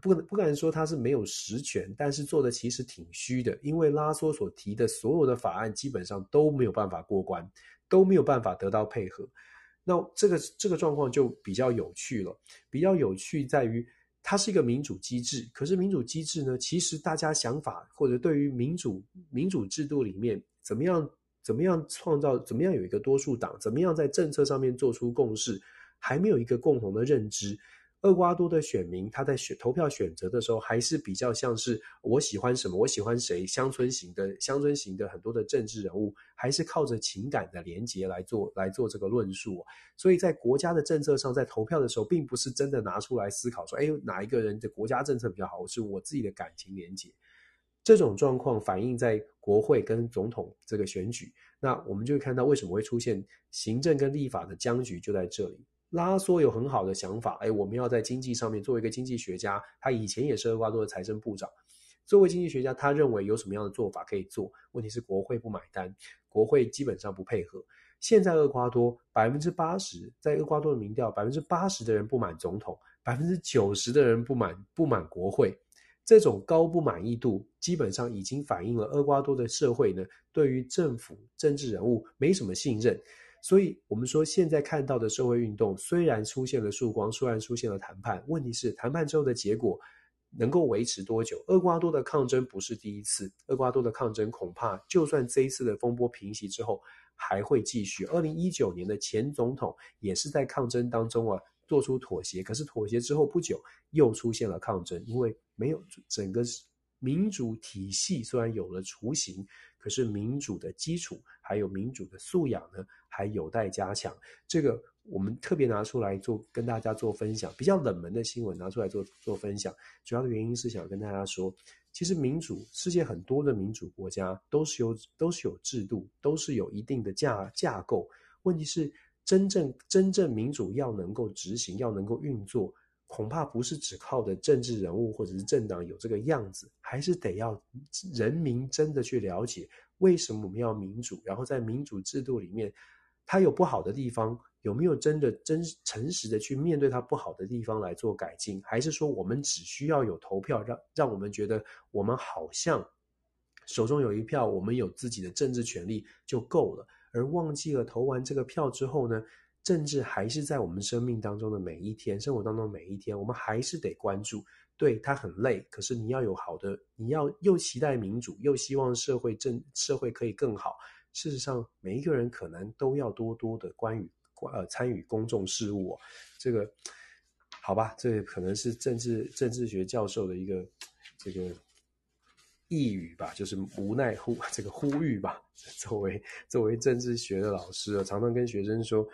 不不敢说他是没有实权，但是做的其实挺虚的，因为拉索所提的所有的法案基本上都没有办法过关，都没有办法得到配合。那这个这个状况就比较有趣了，比较有趣在于它是一个民主机制，可是民主机制呢，其实大家想法或者对于民主民主制度里面怎么样怎么样创造，怎么样有一个多数党，怎么样在政策上面做出共识，还没有一个共同的认知。厄瓜多的选民，他在选投票选择的时候，还是比较像是我喜欢什么，我喜欢谁，乡村型的乡村型的很多的政治人物，还是靠着情感的连结来做来做这个论述。所以在国家的政策上，在投票的时候，并不是真的拿出来思考说，哎，哪一个人的国家政策比较好，是我自己的感情连结。这种状况反映在国会跟总统这个选举，那我们就会看到为什么会出现行政跟立法的僵局，就在这里。拉索有很好的想法，哎，我们要在经济上面作为一个经济学家，他以前也是厄瓜多的财政部长。作为经济学家，他认为有什么样的做法可以做？问题是国会不买单，国会基本上不配合。现在厄瓜多百分之八十，在厄瓜多的民调，百分之八十的人不满总统，百分之九十的人不满不满国会。这种高不满意度，基本上已经反映了厄瓜多的社会呢，对于政府政治人物没什么信任。所以，我们说现在看到的社会运动虽然出现了曙光，虽然出现了谈判，问题是谈判之后的结果能够维持多久？厄瓜多的抗争不是第一次，厄瓜多的抗争恐怕就算这一次的风波平息之后还会继续。二零一九年的前总统也是在抗争当中啊做出妥协，可是妥协之后不久又出现了抗争，因为没有整个民主体系虽然有了雏形。可是民主的基础，还有民主的素养呢，还有待加强。这个我们特别拿出来做，跟大家做分享。比较冷门的新闻拿出来做做分享，主要的原因是想跟大家说，其实民主，世界很多的民主国家都是有都是有制度，都是有一定的架架构。问题是，真正真正民主要能够执行，要能够运作。恐怕不是只靠的政治人物或者是政党有这个样子，还是得要人民真的去了解为什么我们要民主，然后在民主制度里面，它有不好的地方，有没有真的真诚实的去面对它不好的地方来做改进，还是说我们只需要有投票，让让我们觉得我们好像手中有一票，我们有自己的政治权利就够了，而忘记了投完这个票之后呢？政治还是在我们生命当中的每一天，生活当中每一天，我们还是得关注。对，他很累，可是你要有好的，你要又期待民主，又希望社会政社会可以更好。事实上，每一个人可能都要多多的关于呃参与公众事务。这个好吧，这可能是政治政治学教授的一个这个呓语吧，就是无奈呼 这个呼吁吧。作为作为政治学的老师，常常跟学生说。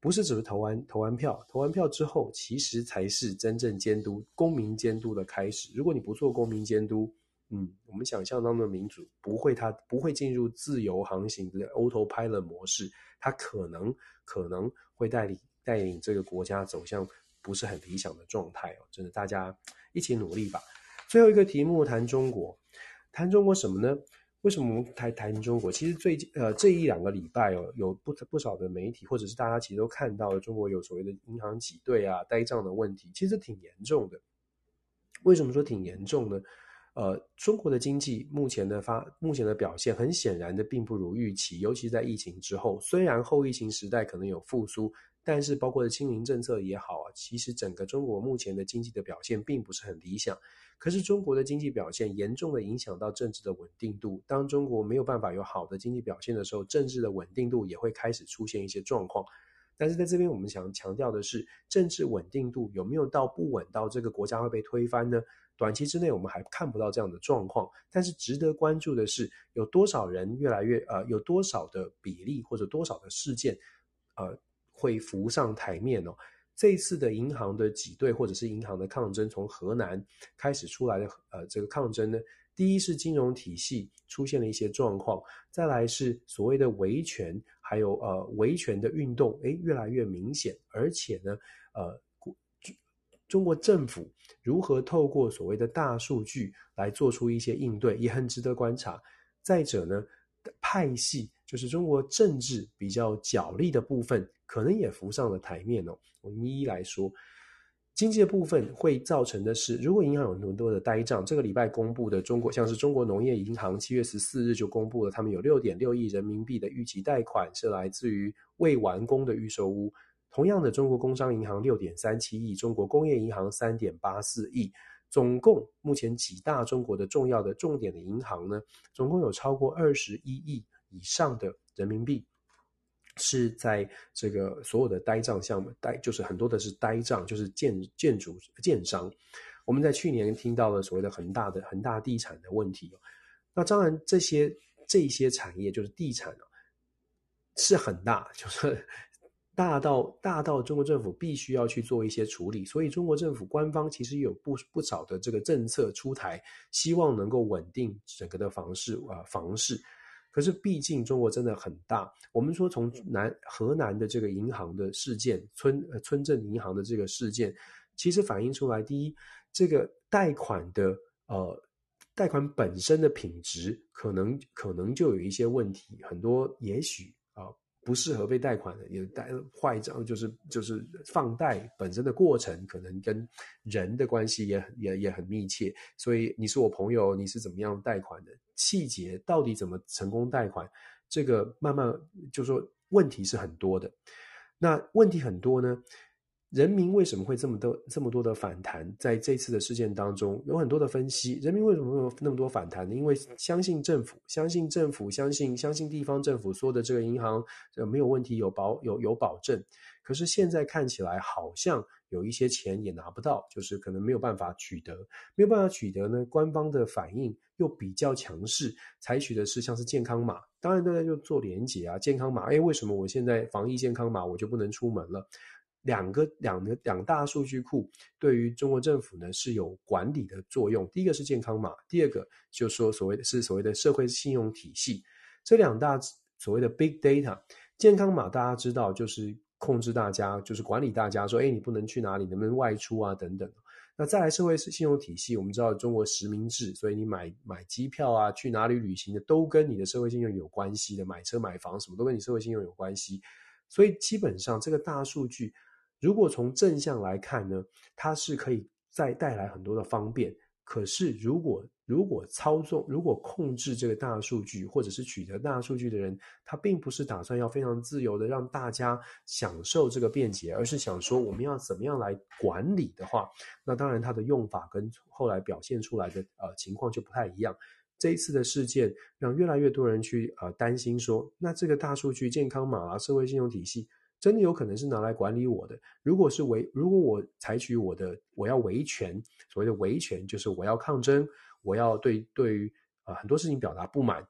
不是只是投完投完票，投完票之后，其实才是真正监督公民监督的开始。如果你不做公民监督，嗯，我们想象当中的民主不会，它不会进入自由航行的 autopilot 模式，它可能可能会带领带领这个国家走向不是很理想的状态哦。真的，大家一起努力吧。最后一个题目谈中国，谈中国什么呢？为什么我们谈谈中国？其实最近呃这一两个礼拜哦，有不不少的媒体或者是大家其实都看到了中国有所谓的银行挤兑啊、呆账的问题，其实挺严重的。为什么说挺严重呢？呃，中国的经济目前的发目前的表现很显然的并不如预期，尤其在疫情之后，虽然后疫情时代可能有复苏，但是包括的清零政策也好啊，其实整个中国目前的经济的表现并不是很理想。可是中国的经济表现严重的影响到政治的稳定度。当中国没有办法有好的经济表现的时候，政治的稳定度也会开始出现一些状况。但是在这边，我们想强调的是，政治稳定度有没有到不稳到这个国家会被推翻呢？短期之内我们还看不到这样的状况。但是值得关注的是，有多少人越来越呃，有多少的比例或者多少的事件，呃，会浮上台面哦。这一次的银行的挤兑，或者是银行的抗争，从河南开始出来的，呃，这个抗争呢，第一是金融体系出现了一些状况，再来是所谓的维权，还有呃维权的运动，诶，越来越明显，而且呢，呃，中国政府如何透过所谓的大数据来做出一些应对，也很值得观察。再者呢，派系就是中国政治比较角力的部分。可能也浮上了台面哦。我们一一来说，经济的部分会造成的是，如果银行有很多的呆账，这个礼拜公布的中国，像是中国农业银行七月十四日就公布了，他们有六点六亿人民币的逾期贷款是来自于未完工的预售屋。同样的，中国工商银行六点三七亿，中国工业银行三点八四亿，总共目前几大中国的重要的重点的银行呢，总共有超过二十一亿以上的人民币是在这个所有的呆账项目，呆就是很多的是呆账，就是建建筑建商。我们在去年听到了所谓的恒大的恒大地产的问题，那当然这些这些产业就是地产啊，是很大，就是。大到大到中国政府必须要去做一些处理，所以中国政府官方其实有不不少的这个政策出台，希望能够稳定整个的房市啊房市。可是毕竟中国真的很大，我们说从南河南的这个银行的事件，村呃村镇银行的这个事件，其实反映出来，第一，这个贷款的呃贷款本身的品质可能可能就有一些问题，很多也许。不适合被贷款的，也贷坏账，就是就是放贷本身的过程，可能跟人的关系也也也很密切。所以你是我朋友，你是怎么样贷款的？细节到底怎么成功贷款？这个慢慢就说问题是很多的。那问题很多呢？人民为什么会这么多这么多的反弹？在这次的事件当中，有很多的分析。人民为什么会有那么多反弹呢？因为相信政府，相信政府，相信相信地方政府说的这个银行呃没有问题，有保有有保证。可是现在看起来好像有一些钱也拿不到，就是可能没有办法取得，没有办法取得呢。官方的反应又比较强势，采取的是像是健康码，当然大家就做连结啊，健康码，哎，为什么我现在防疫健康码我就不能出门了？两个两个两大数据库对于中国政府呢是有管理的作用。第一个是健康码，第二个就是说所谓的是所谓的社会信用体系。这两大所谓的 big data，健康码大家知道就是控制大家，就是管理大家说，哎，你不能去哪里，能不能外出啊等等。那再来社会信用体系，我们知道中国实名制，所以你买买机票啊，去哪里旅行的都跟你的社会信用有关系的，买车买房什么都跟你社会信用有关系。所以基本上这个大数据。如果从正向来看呢，它是可以再带来很多的方便。可是如果如果操纵、如果控制这个大数据，或者是取得大数据的人，他并不是打算要非常自由的让大家享受这个便捷，而是想说我们要怎么样来管理的话，那当然它的用法跟后来表现出来的呃情况就不太一样。这一次的事件让越来越多人去呃担心说，那这个大数据、健康码啊、社会信用体系。真的有可能是拿来管理我的。如果是维，如果我采取我的，我要维权，所谓的维权就是我要抗争，我要对对于呃很多事情表达不满，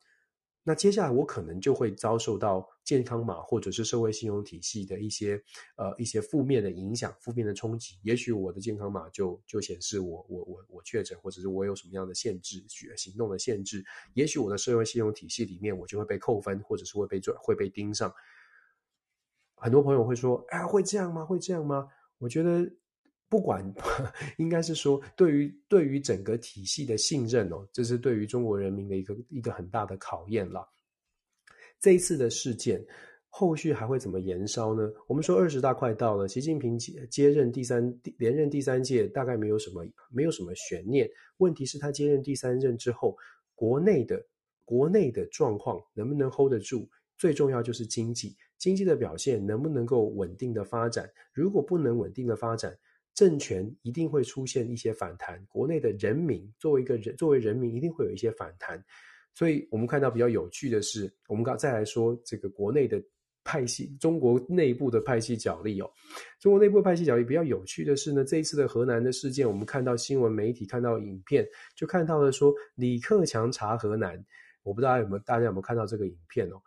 那接下来我可能就会遭受到健康码或者是社会信用体系的一些呃一些负面的影响、负面的冲击。也许我的健康码就就显示我我我我确诊，或者是我有什么样的限制、行动的限制。也许我的社会信用体系里面我就会被扣分，或者是会被转会被盯上。很多朋友会说：“哎，会这样吗？会这样吗？”我觉得，不管，应该是说，对于对于整个体系的信任哦，这是对于中国人民的一个一个很大的考验了。这一次的事件，后续还会怎么延烧呢？我们说二十大快到了，习近平接接任第三连任第三届，大概没有什么没有什么悬念。问题是，他接任第三任之后，国内的国内的状况能不能 hold 得住？最重要就是经济。经济的表现能不能够稳定的发展？如果不能稳定的发展，政权一定会出现一些反弹。国内的人民作为一个人，作为人民一定会有一些反弹。所以，我们看到比较有趣的是，我们刚再来说这个国内的派系，中国内部的派系角力哦。中国内部派系角力比较有趣的是呢，这一次的河南的事件，我们看到新闻媒体看到影片，就看到了说李克强查河南。我不知道有没有大家有没有看到这个影片哦？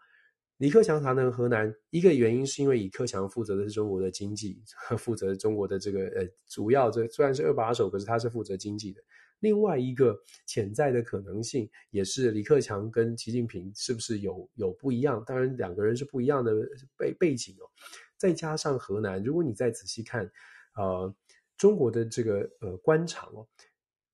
李克强谈的河南，一个原因是因为李克强负责的是中国的经济，负责中国的这个呃主要这虽然是二把手，可是他是负责经济的。另外一个潜在的可能性也是李克强跟习近平是不是有有不一样？当然两个人是不一样的背背景哦。再加上河南，如果你再仔细看，呃，中国的这个呃官场哦。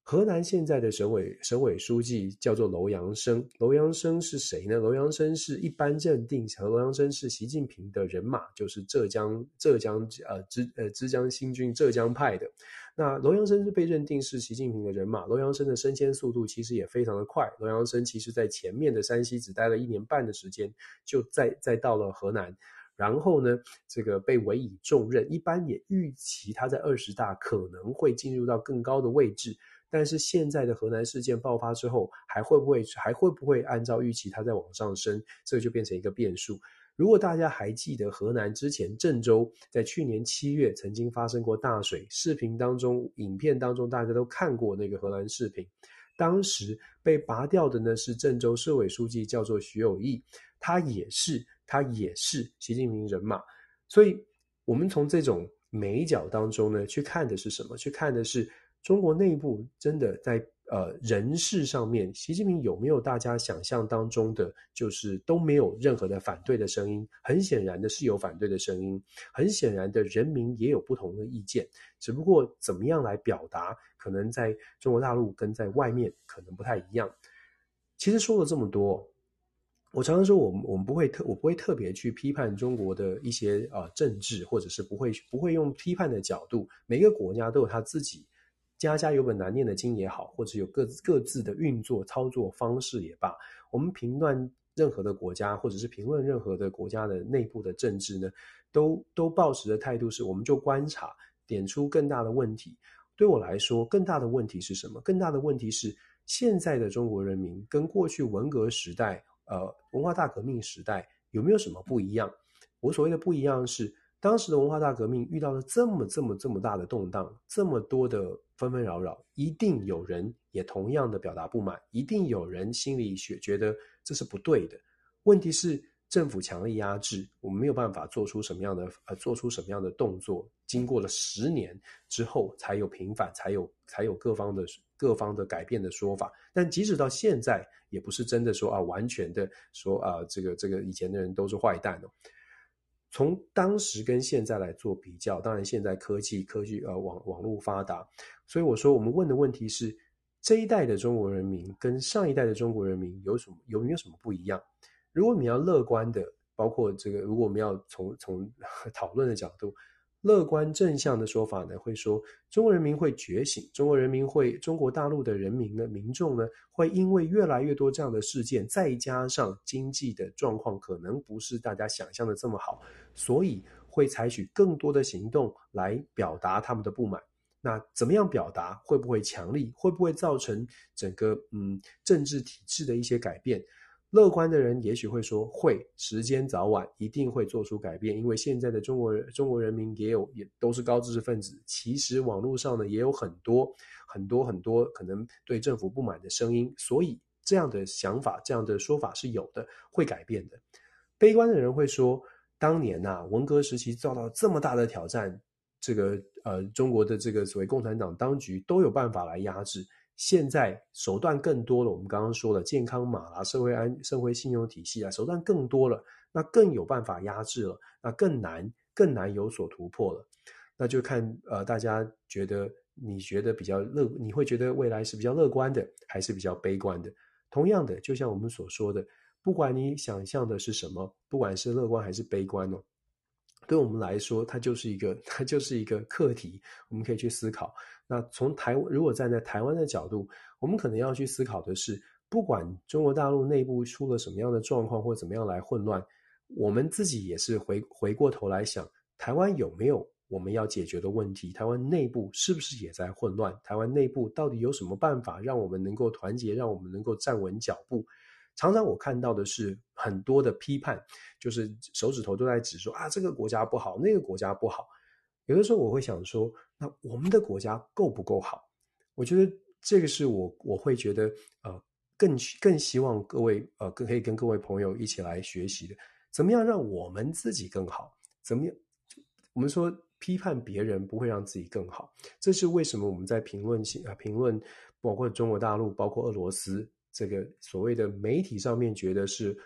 河南现在的省委省委书记叫做楼阳生，楼阳生是谁呢？楼阳生是一般认定，和楼阳生是习近平的人马，就是浙江浙江呃浙呃浙江新军浙江派的。那楼阳生是被认定是习近平的人马，楼阳生的升迁速度其实也非常的快。楼阳生其实在前面的山西只待了一年半的时间，就再再到了河南。然后呢，这个被委以重任，一般也预期他在二十大可能会进入到更高的位置。但是现在的河南事件爆发之后，还会不会还会不会按照预期它再往上升？这就变成一个变数。如果大家还记得河南之前郑州在去年七月曾经发生过大水，视频当中、影片当中大家都看过那个河南视频。当时被拔掉的呢是郑州市委书记，叫做徐有义，他也是他也是习近平人马。所以，我们从这种美角当中呢去看的是什么？去看的是。中国内部真的在呃人事上面，习近平有没有大家想象当中的，就是都没有任何的反对的声音？很显然的是有反对的声音，很显然的人民也有不同的意见，只不过怎么样来表达，可能在中国大陆跟在外面可能不太一样。其实说了这么多，我常常说我们我们不会特我不会特别去批判中国的一些呃政治，或者是不会不会用批判的角度，每个国家都有他自己。家家有本难念的经也好，或者有各自各自的运作操作方式也罢，我们评断任何的国家，或者是评论任何的国家的内部的政治呢，都都抱持的态度是，我们就观察，点出更大的问题。对我来说，更大的问题是什么？更大的问题是，现在的中国人民跟过去文革时代、呃文化大革命时代有没有什么不一样？我所谓的不一样是。当时的文化大革命遇到了这么这么这么大的动荡，这么多的纷纷扰扰，一定有人也同样的表达不满，一定有人心里觉觉得这是不对的。问题是政府强力压制，我们没有办法做出什么样的呃做出什么样的动作。经过了十年之后，才有平反，才有才有各方的各方的改变的说法。但即使到现在，也不是真的说啊，完全的说啊，这个这个以前的人都是坏蛋哦。从当时跟现在来做比较，当然现在科技科技呃网网络发达，所以我说我们问的问题是这一代的中国人民跟上一代的中国人民有什么有没有什么不一样？如果你要乐观的，包括这个，如果我们要从从 讨论的角度。乐观正向的说法呢，会说中国人民会觉醒，中国人民会，中国大陆的人民呢，民众呢，会因为越来越多这样的事件，再加上经济的状况可能不是大家想象的这么好，所以会采取更多的行动来表达他们的不满。那怎么样表达？会不会强力？会不会造成整个嗯政治体制的一些改变？乐观的人也许会说，会，时间早晚一定会做出改变，因为现在的中国人，中国人民也有也都是高知识分子。其实网络上呢也有很多很多很多可能对政府不满的声音，所以这样的想法、这样的说法是有的，会改变的。悲观的人会说，当年呐、文革时期遭到这么大的挑战，这个呃中国的这个所谓共产党当局都有办法来压制。现在手段更多了，我们刚刚说了健康码啊，社会安社会信用体系啊，手段更多了，那更有办法压制了，那更难更难有所突破了。那就看呃大家觉得你觉得比较乐，你会觉得未来是比较乐观的，还是比较悲观的？同样的，就像我们所说的，不管你想象的是什么，不管是乐观还是悲观哦。对我们来说，它就是一个，它就是一个课题，我们可以去思考。那从台，如果站在台湾的角度，我们可能要去思考的是，不管中国大陆内部出了什么样的状况，或怎么样来混乱，我们自己也是回回过头来想，台湾有没有我们要解决的问题？台湾内部是不是也在混乱？台湾内部到底有什么办法让我们能够团结，让我们能够站稳脚步？常常我看到的是很多的批判，就是手指头都在指说啊，这个国家不好，那个国家不好。有的时候我会想说，那我们的国家够不够好？我觉得这个是我我会觉得呃更更希望各位呃更可以跟各位朋友一起来学习的，怎么样让我们自己更好？怎么样？我们说批判别人不会让自己更好，这是为什么我们在评论性啊评论包括中国大陆，包括俄罗斯。这个所谓的媒体上面觉得是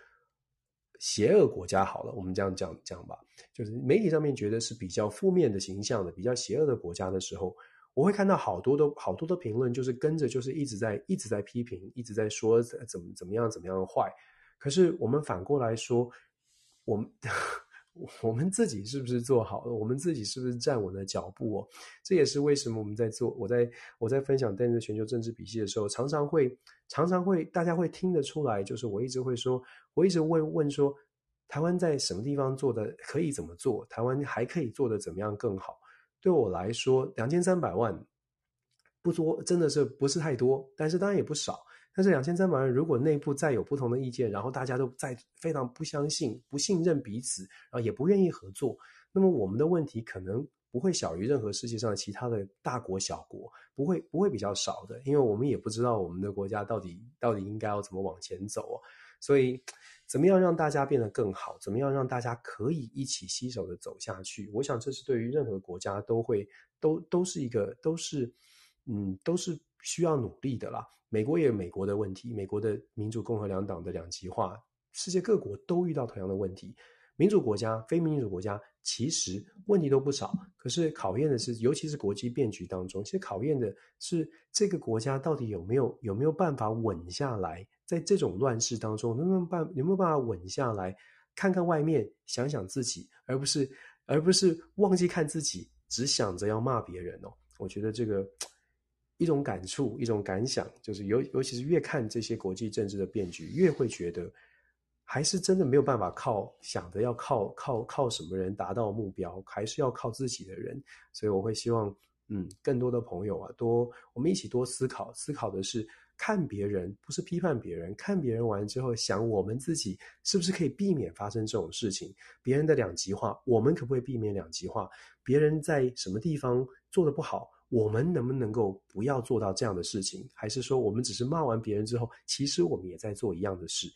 邪恶国家好了，我们这样讲讲吧，就是媒体上面觉得是比较负面的形象的、比较邪恶的国家的时候，我会看到好多的好多的评论，就是跟着就是一直在一直在批评，一直在说怎么怎么样怎么样坏。可是我们反过来说，我们。我们自己是不是做好了？我们自己是不是站稳了脚步哦？这也是为什么我们在做，我在我在分享《电视全球政治笔记》的时候，常常会常常会大家会听得出来，就是我一直会说，我一直问问说，台湾在什么地方做的可以怎么做？台湾还可以做的怎么样更好？对我来说，两千三百万不多，真的是不是太多，但是当然也不少。但是两千三百万，如果内部再有不同的意见，然后大家都在非常不相信、不信任彼此，然后也不愿意合作，那么我们的问题可能不会小于任何世界上其他的大国小国，不会不会比较少的，因为我们也不知道我们的国家到底到底应该要怎么往前走。所以，怎么样让大家变得更好？怎么样让大家可以一起携手的走下去？我想，这是对于任何国家都会都都是一个都是嗯都是需要努力的啦。美国也有美国的问题，美国的民主共和两党的两极化，世界各国都遇到同样的问题。民主国家、非民主国家其实问题都不少，可是考验的是，尤其是国际变局当中，其实考验的是这个国家到底有没有有没有办法稳下来。在这种乱世当中，能不能办，有没有办法稳下来？看看外面，想想自己，而不是，而不是忘记看自己，只想着要骂别人哦。我觉得这个一种感触，一种感想，就是尤尤其是越看这些国际政治的变局，越会觉得还是真的没有办法靠想着要靠靠靠什么人达到目标，还是要靠自己的人。所以我会希望，嗯，更多的朋友啊，多我们一起多思考，思考的是。看别人不是批判别人，看别人完之后想我们自己是不是可以避免发生这种事情？别人的两极化，我们可不可以避免两极化？别人在什么地方做得不好，我们能不能够不要做到这样的事情？还是说我们只是骂完别人之后，其实我们也在做一样的事？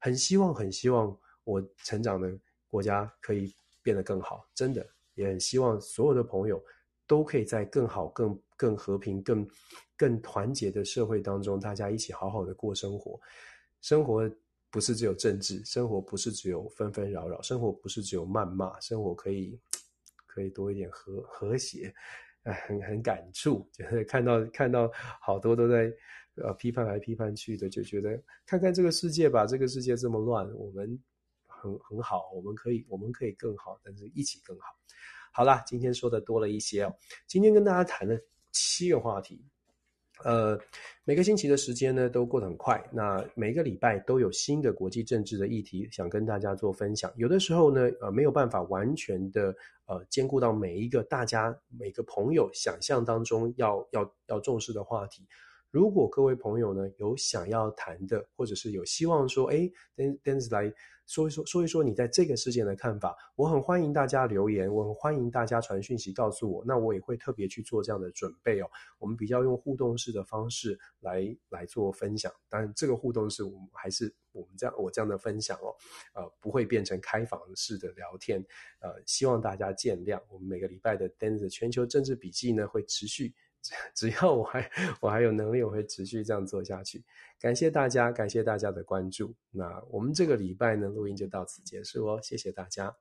很希望，很希望我成长的国家可以变得更好，真的也很希望所有的朋友都可以在更好、更更和平、更。更团结的社会当中，大家一起好好的过生活。生活不是只有政治，生活不是只有纷纷扰扰，生活不是只有谩骂，生活可以可以多一点和和谐。哎，很很感触，就是看到看到好多都在呃批判来批判去的，就觉得看看这个世界吧，这个世界这么乱，我们很很好，我们可以我们可以更好，但是一起更好。好啦，今天说的多了一些哦，今天跟大家谈了七个话题。呃，每个星期的时间呢都过得很快。那每个礼拜都有新的国际政治的议题想跟大家做分享。有的时候呢，呃，没有办法完全的呃兼顾到每一个大家每个朋友想象当中要要要重视的话题。如果各位朋友呢有想要谈的，或者是有希望说，哎，Dennis 来。说一说，说一说你在这个事件的看法。我很欢迎大家留言，我很欢迎大家传讯息告诉我。那我也会特别去做这样的准备哦。我们比较用互动式的方式来来做分享，当然这个互动式我们还是我们这样我这样的分享哦，呃，不会变成开放式的聊天。呃，希望大家见谅。我们每个礼拜的 Dennis 全球政治笔记呢会持续。只要我还我还有能力，我会持续这样做下去。感谢大家，感谢大家的关注。那我们这个礼拜呢，录音就到此结束哦，谢谢大家。